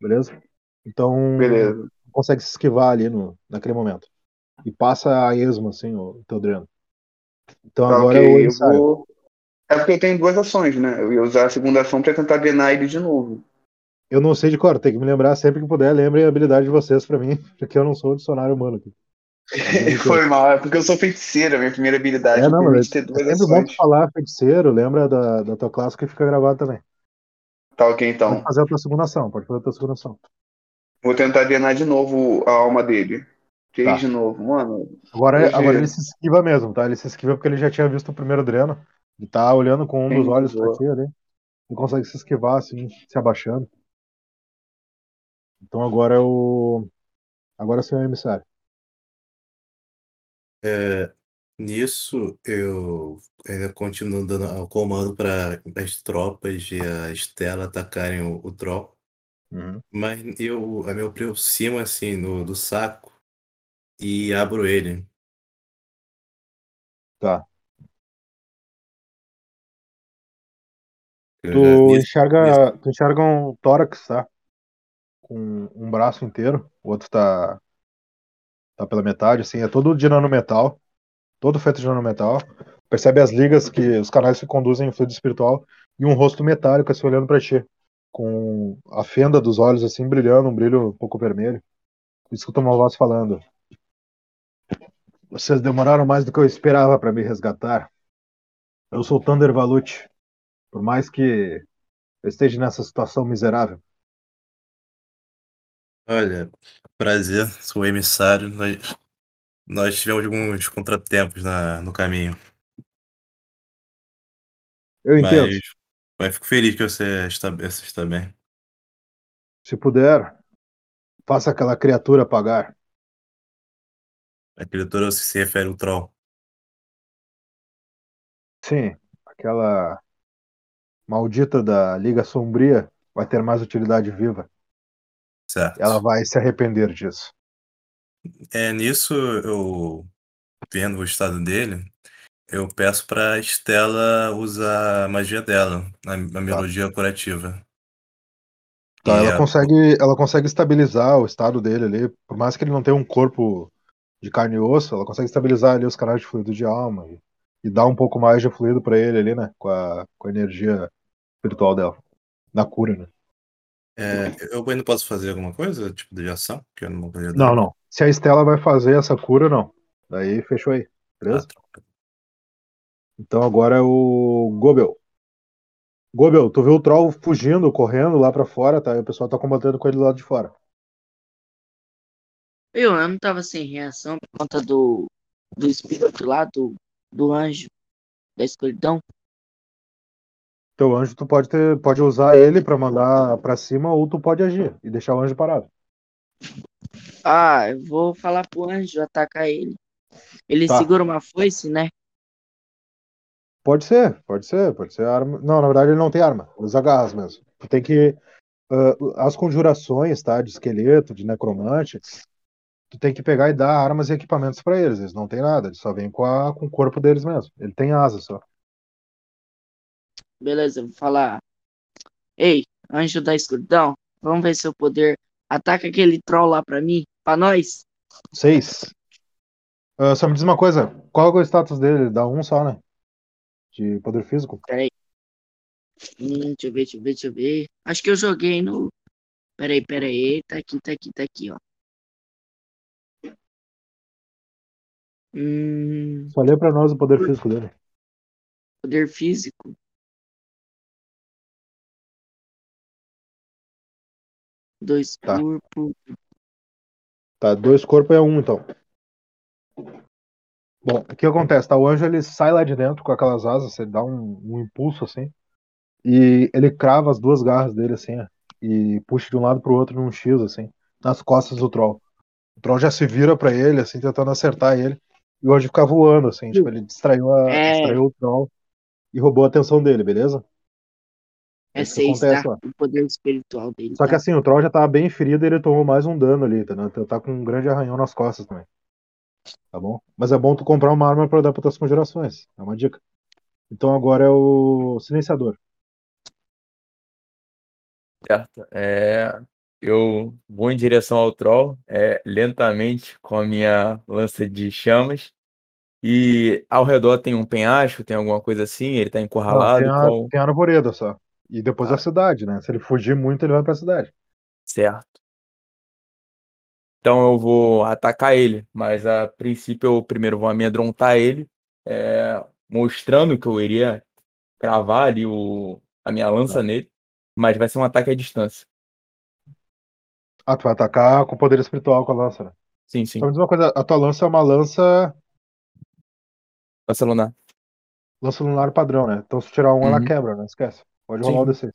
Beleza? Então Beleza. consegue se esquivar ali no, naquele momento. E passa a esmo, assim, o teu dreno. Então Tá, agora ok, é o eu vou. É porque eu tenho duas ações, né? Eu ia usar a segunda ação pra tentar drenar ele de novo. Eu não sei de cor, tem que me lembrar sempre que puder. Lembrem a habilidade de vocês pra mim, [LAUGHS] porque eu não sou dicionário humano aqui. [LAUGHS] Foi mal, é porque eu sou feiticeira, minha primeira habilidade É, não, mas ter é duas sempre bom ações. tu falar feiticeiro, lembra da, da tua classe que fica gravado também. Tá, ok, Pode então. fazer a tua segunda ação, pode fazer a tua segunda ação. Vou tentar drenar de novo a alma dele. Três Tá. de novo, mano. Agora, Hoje- agora ele se esquiva mesmo, tá? Ele se esquiva porque ele já tinha visto o primeiro dreno. Ele tá olhando com um dos olhos pra ti ali. Ele consegue se esquivar, assim, se abaixando. Então agora é o. Agora sim é o emissário. É, nisso, eu ainda continuo dando o comando para as tropas e a Estela atacarem o, o Troll. Mas eu, eu me aproximo assim no, do saco e abro ele. Tá. Tu enxerga, tu enxerga um tórax, tá? Com um braço inteiro, o outro tá, tá pela metade, assim, é todo de nanometal, todo feito de nanometal. Percebe as ligas que os canais que conduzem o fluido espiritual e um rosto metálico assim olhando pra ti, com a fenda dos olhos assim brilhando, um brilho um pouco vermelho. Escuta uma voz falando: Vocês demoraram mais do que eu esperava pra me resgatar. Eu sou Thunder Valute. Por mais que eu esteja nessa situação miserável. Olha, prazer, sou emissário. Nós tivemos alguns contratempos na, no caminho, Eu entendo. mas, mas fico feliz que você está, você está bem. Se puder, faça aquela criatura pagar. A criatura se refere ao troll. Sim, aquela maldita da Liga Sombria vai ter mais utilidade viva. Certo. Ela vai se arrepender disso. É, nisso, eu vendo o estado dele, eu peço pra Estela usar a magia dela, a, a melodia curativa. Tá, ela consegue, ela consegue estabilizar o estado dele ali, por mais que ele não tenha um corpo de carne e osso, ela consegue estabilizar ali os canais de fluido de alma e, e dar um pouco mais de fluido pra ele ali, né, com a, com a energia espiritual dela, na cura, né. é, eu ainda posso fazer alguma coisa, tipo de ação? Que eu não. Não, não. Se a Estela vai fazer essa cura, não. Daí fechou aí, beleza? Então agora é o Gobel. Gobel, tu viu o Troll fugindo, correndo lá pra fora, tá? E o pessoal tá combatendo com ele do lado de fora. Eu, eu não tava sem reação por conta do, do espírito lá, do, do anjo da escuridão. Teu anjo, tu pode ter, pode usar ele pra mandar pra cima ou tu pode agir e deixar o anjo parado. Ah, eu vou falar pro anjo atacar ele. Ele Tá. segura uma foice, né? Pode ser, pode ser, pode ser arma. Não, na verdade ele não tem arma, usa garras mesmo. Tu tem que. ah, as conjurações, tá? De esqueleto, de necromante, tu tem que pegar e dar armas e equipamentos pra eles. Eles não têm nada, eles só vêm com, a, com o corpo deles mesmo. Ele tem asas só. Beleza, eu vou falar. Ei, anjo da escuridão, vamos ver seu poder. Ataca aquele troll lá pra mim, pra nós. Seis. Ah, só me diz uma coisa, qual é o status dele? Dá um só, né? De poder físico? Peraí. Hum, deixa eu ver, deixa eu ver, deixa eu ver. Acho que eu joguei no. Peraí, peraí. Tá aqui, tá aqui, tá aqui, ó. Hum, Só lê pra nós o poder físico dele. poder físico. Dois Tá. corpos. Tá, dois corpos é um, então. Bom, o que acontece? Tá, o anjo ele sai lá de dentro com aquelas asas, ele dá um, um impulso assim, e ele crava as duas garras dele assim, ó, e puxa de um lado pro outro num X, assim, nas costas do troll. O troll já se vira pra ele, assim, tentando acertar ele, e o anjo fica voando, assim, tipo, ele distraiu, a, É. distraiu o troll e roubou a atenção dele, beleza? É Isso que seis, tá? O poder espiritual dele. Só que tá? assim, o troll já tava bem ferido e ele tomou mais um dano ali, tá, né? Tá com um grande arranhão nas costas também. Tá bom? Mas é bom tu comprar uma arma pra dar pra tuas conjurações. É uma dica. Então agora é o silenciador. Certo. É, eu vou em direção ao troll, é, lentamente com a minha lança de chamas. E ao redor tem um penhasco, tem alguma coisa assim, ele tá Não, encurralado. tem, a, qual- tem a arvoreda só. E depois Ah. a cidade, né? Se ele fugir muito, ele vai pra cidade. Certo. Então eu vou atacar ele, mas a princípio eu primeiro vou amedrontar ele, é, mostrando que eu iria cravar ali o, a minha lança nele, mas vai ser um ataque à distância. Ah, tu vai atacar com poder espiritual com a lança, né? Sim, sim. Só me diz uma coisa, a tua lança é uma lança, Lança lunar. lança lunar padrão, né? Então se tirar um, ela Uhum. quebra, né? Esquece. Pode Sim. rolar o D6.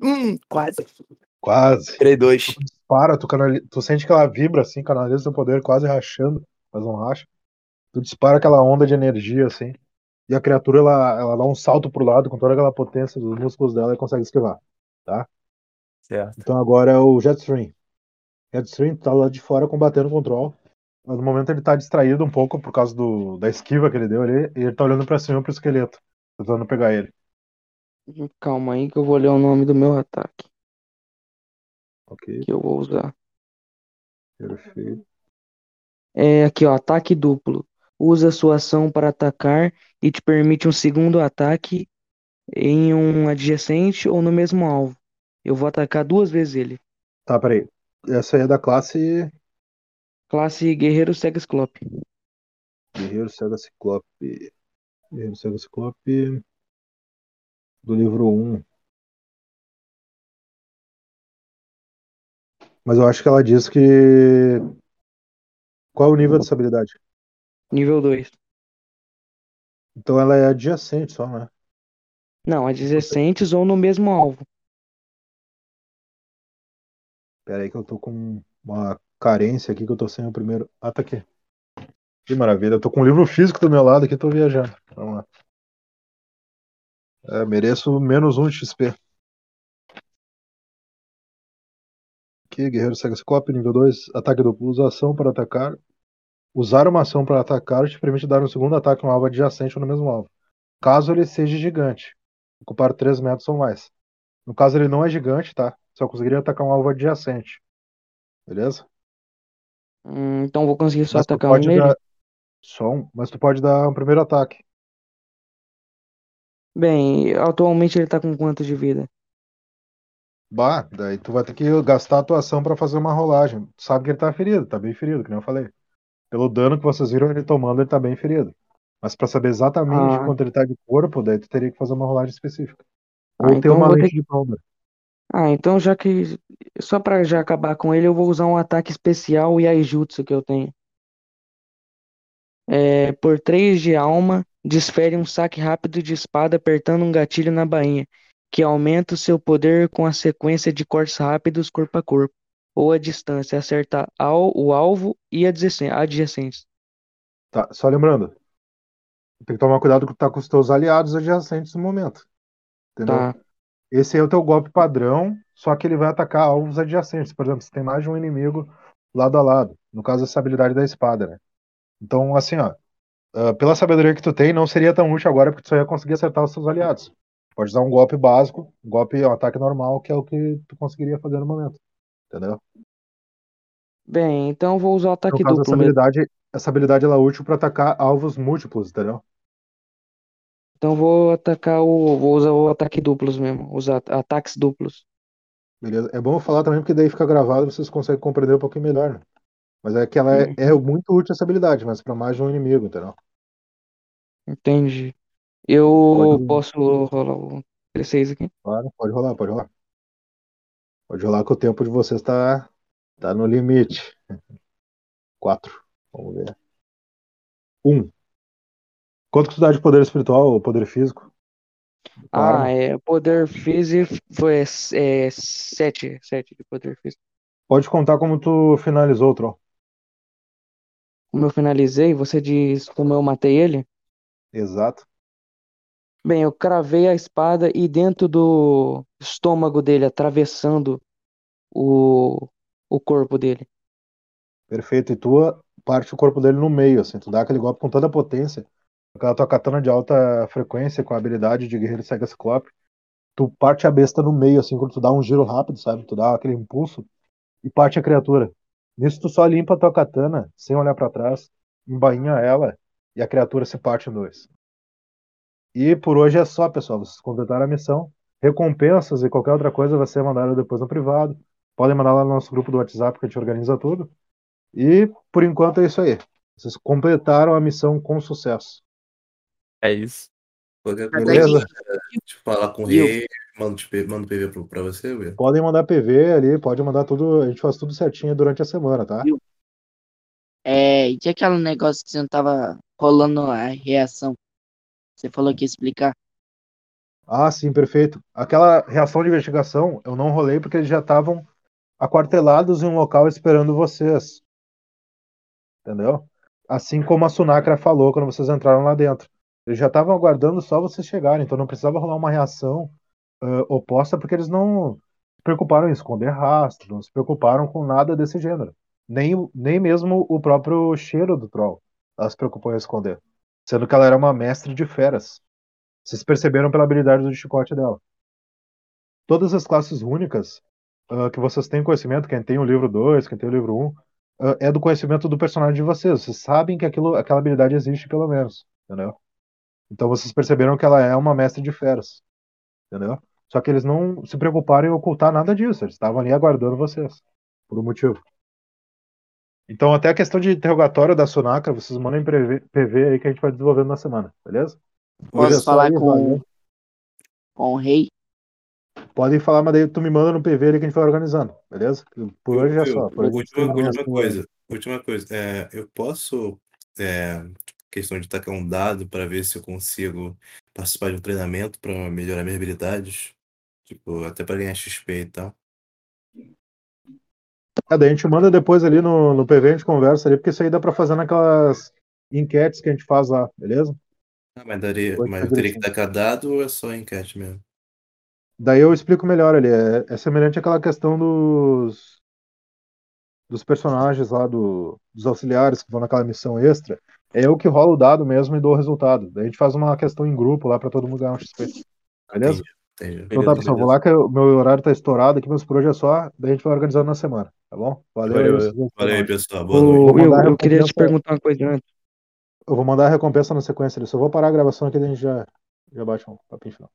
Hum, quase. Quase. Tirei dois. Tu dispara, tu, canali... tu sente que ela vibra assim, canaliza teu poder quase rachando, mas não racha. Tu dispara aquela onda de energia assim, e a criatura ela, ela dá um salto pro lado com toda aquela potência dos músculos dela e consegue esquivar. Certo. Então agora é o Jetstream. Jetstream tá lá de fora combatendo com o Troll. Mas no momento ele tá distraído um pouco por causa do, da esquiva que ele deu ali, e ele tá olhando pra cima pro esqueleto, tentando pegar ele. Calma aí que eu vou ler o nome do meu ataque Ok, que eu vou usar. perfeito. É aqui, ó, ataque duplo. Usa sua ação para atacar e te permite um segundo ataque em um adjacente ou no mesmo alvo. Eu vou atacar duas vezes ele. Tá, peraí. Essa aí é da classe Classe Guerreiro Cega Ciclope. Guerreiro Cega Ciclope. Guerreiro Cega Ciclope. Do livro 1. Mas eu acho que ela diz que. Qual é o nível dessa habilidade? Nível 2. Então ela é adjacente só, né? Não, adjacentes ou no mesmo alvo. Pera aí que eu tô com uma carência aqui que eu tô sem o primeiro. Ah, tá aqui. Que maravilha. Eu tô com um livro físico do meu lado aqui, tô viajando. Vamos lá. É, mereço menos um XP. Aqui, Guerreiro Cega Ciclope, nível 2, ataque duplo, usa ação para atacar. Usar uma ação para atacar te permite dar um segundo ataque a um alvo adjacente ou no mesmo alvo. Caso ele seja gigante, ocupar 3 metros ou mais. No caso ele não é gigante, tá? Só conseguiria atacar um alvo adjacente. Beleza? Hum, então vou conseguir só Mas tu atacar um pode nele? dar. Só um, mas tu pode dar um primeiro ataque. Bem, atualmente ele tá com quanto de vida? Bah, daí tu vai ter que gastar a tua ação pra fazer uma rolagem. Tu sabe que ele tá ferido, tá bem ferido, que nem eu falei. Pelo dano que vocês viram ele tomando, ele tá bem ferido. Mas pra saber exatamente Ah. quanto ele tá de corpo, daí tu teria que fazer uma rolagem específica. Ah, Ou ter então uma vou ter lente de Palmer. Ah, então já que. Só pra já acabar com ele, eu vou usar um ataque especial e Aijutsu que eu tenho. É, por 3 de alma, desfere um saque rápido de espada apertando um gatilho na bainha, que aumenta o seu poder com a sequência de cortes rápidos corpo a corpo, ou a distância, acertar ao, o alvo e adjacen- adjacentes. Tá, só lembrando. Tem que tomar cuidado que tá com os teus aliados adjacentes no momento. Entendeu? Tá, Esse é o teu golpe padrão, só que ele vai atacar alvos adjacentes. Por exemplo, se tem mais de um inimigo lado a lado. No caso, essa habilidade da espada, né? Então, assim, ó. ah, pela sabedoria que tu tem, não seria tão útil agora, porque tu só ia conseguir acertar os seus aliados. Pode usar um golpe básico, um golpe, um ataque normal, que é o que tu conseguiria fazer no momento. Entendeu? bem, então vou usar o No ataque caso, essa duplo mesmo. habilidade, essa habilidade ela é útil para atacar alvos múltiplos, entendeu? Então vou atacar o. Vou usar o ataque duplos mesmo, usar ataques duplos. Beleza? É bom falar também, porque daí fica gravado e vocês conseguem compreender um pouquinho melhor, né? Mas é que ela é, é muito útil essa habilidade, mas para mais de um inimigo, entendeu? Entendi. Eu Pode- posso rolar o D6 aqui? Claro, pode rolar, pode rolar. Pode rolar que o tempo de vocês tá, tá no limite. [LAUGHS] Quatro. Vamos ver. Um. Quanto que tu dá de poder espiritual ou poder físico? Tua Ah, é. Poder físico foi é, sete, sete de poder físico. Pode contar como tu finalizou o troll. Como eu finalizei, você diz como eu matei ele? Exato. Bem, eu cravei a espada e dentro do estômago dele, atravessando o, o corpo dele. Perfeito. E tu parte o corpo dele no meio, assim. Tu dá aquele golpe com toda a potência. Aquela tua katana de alta frequência, com a habilidade de guerreiro cega ciclope. Tu parte a besta no meio, assim, quando tu dá um giro rápido, sabe? Tu dá aquele impulso e parte a criatura. Nisso tu só limpa a tua katana, sem olhar pra trás, embainha ela e a criatura se parte em dois. E por hoje é só, pessoal. Vocês completaram a missão. Recompensas e qualquer outra coisa vai ser mandada depois no privado. Podem mandar lá no nosso grupo do WhatsApp que a gente organiza tudo. E por enquanto é isso aí. Vocês completaram a missão com sucesso. É isso. Qualquer coisa, Beleza? te falar com o rei, manda o PV pro- pra você, Will. Podem mandar PV ali, pode mandar tudo. A gente faz tudo certinho durante a semana, tá? É, e aquele negócio que você não tava rolando a reação? Você falou que ia explicar. Ah, sim, perfeito. Aquela reação de investigação eu não rolei porque eles já estavam aquartelados em um local esperando vocês. Entendeu? Assim como a Sunakra falou quando vocês entraram lá dentro. Eles já estavam aguardando só vocês chegarem, então não precisava rolar uma reação ah, oposta porque eles não se preocuparam em esconder rastro, não se preocuparam com nada desse gênero. Nem, nem mesmo o próprio cheiro do troll ela se preocupou em esconder. Sendo que ela era uma mestre de feras. Vocês perceberam pela habilidade do chicote dela. Todas as classes únicas ah, que vocês têm conhecimento, quem tem o livro 2, quem tem o livro 1, ah, é do conhecimento do personagem de vocês. Vocês sabem que aquilo, aquela habilidade existe, pelo menos. Entendeu? Então vocês perceberam que ela é uma mestre de feras. Entendeu? Só que eles não se preocuparam em ocultar nada disso. Eles estavam ali aguardando vocês. Por um motivo. Então, até a questão de interrogatório da Sonacra, vocês mandem PV, PV aí que a gente vai desenvolvendo na semana, beleza? É Posso falar aí, com, com o rei? Podem falar, mas daí tu me manda no PV ali que a gente vai organizando, beleza? Por hoje é só. Por Última, tem última coisa. Última coisa. É, eu posso. É, questão de tacar um dado para ver se eu consigo participar de um treinamento para melhorar minhas habilidades. Tipo, até para ganhar XP e tal. Daí a gente manda depois ali no, no PV, a gente conversa ali, porque isso aí dá pra fazer naquelas enquetes que a gente faz lá, beleza? Ah, mas, daria, mas eu teria que dar cada dado ou é só enquete mesmo? Daí eu explico melhor ali. É, é semelhante àquela questão dos dos personagens lá do, dos auxiliares que vão naquela missão extra. É eu que rolo o dado mesmo e dou o resultado. Daí a gente faz uma questão em grupo lá pra todo mundo ganhar um XP. Beleza? Entendi, entendi. Então tá, pessoal, vou lá que o meu horário tá estourado aqui, meus por hoje é só, daí a gente vai organizando na semana, tá bom? Valeu. Valeu, aí, valeu. Pessoal. Boa O- noite. A eu queria te perguntar uma coisa antes. Eu vou mandar a recompensa na sequência ali. Só vou parar a gravação aqui e a gente já, já bate um papinho final.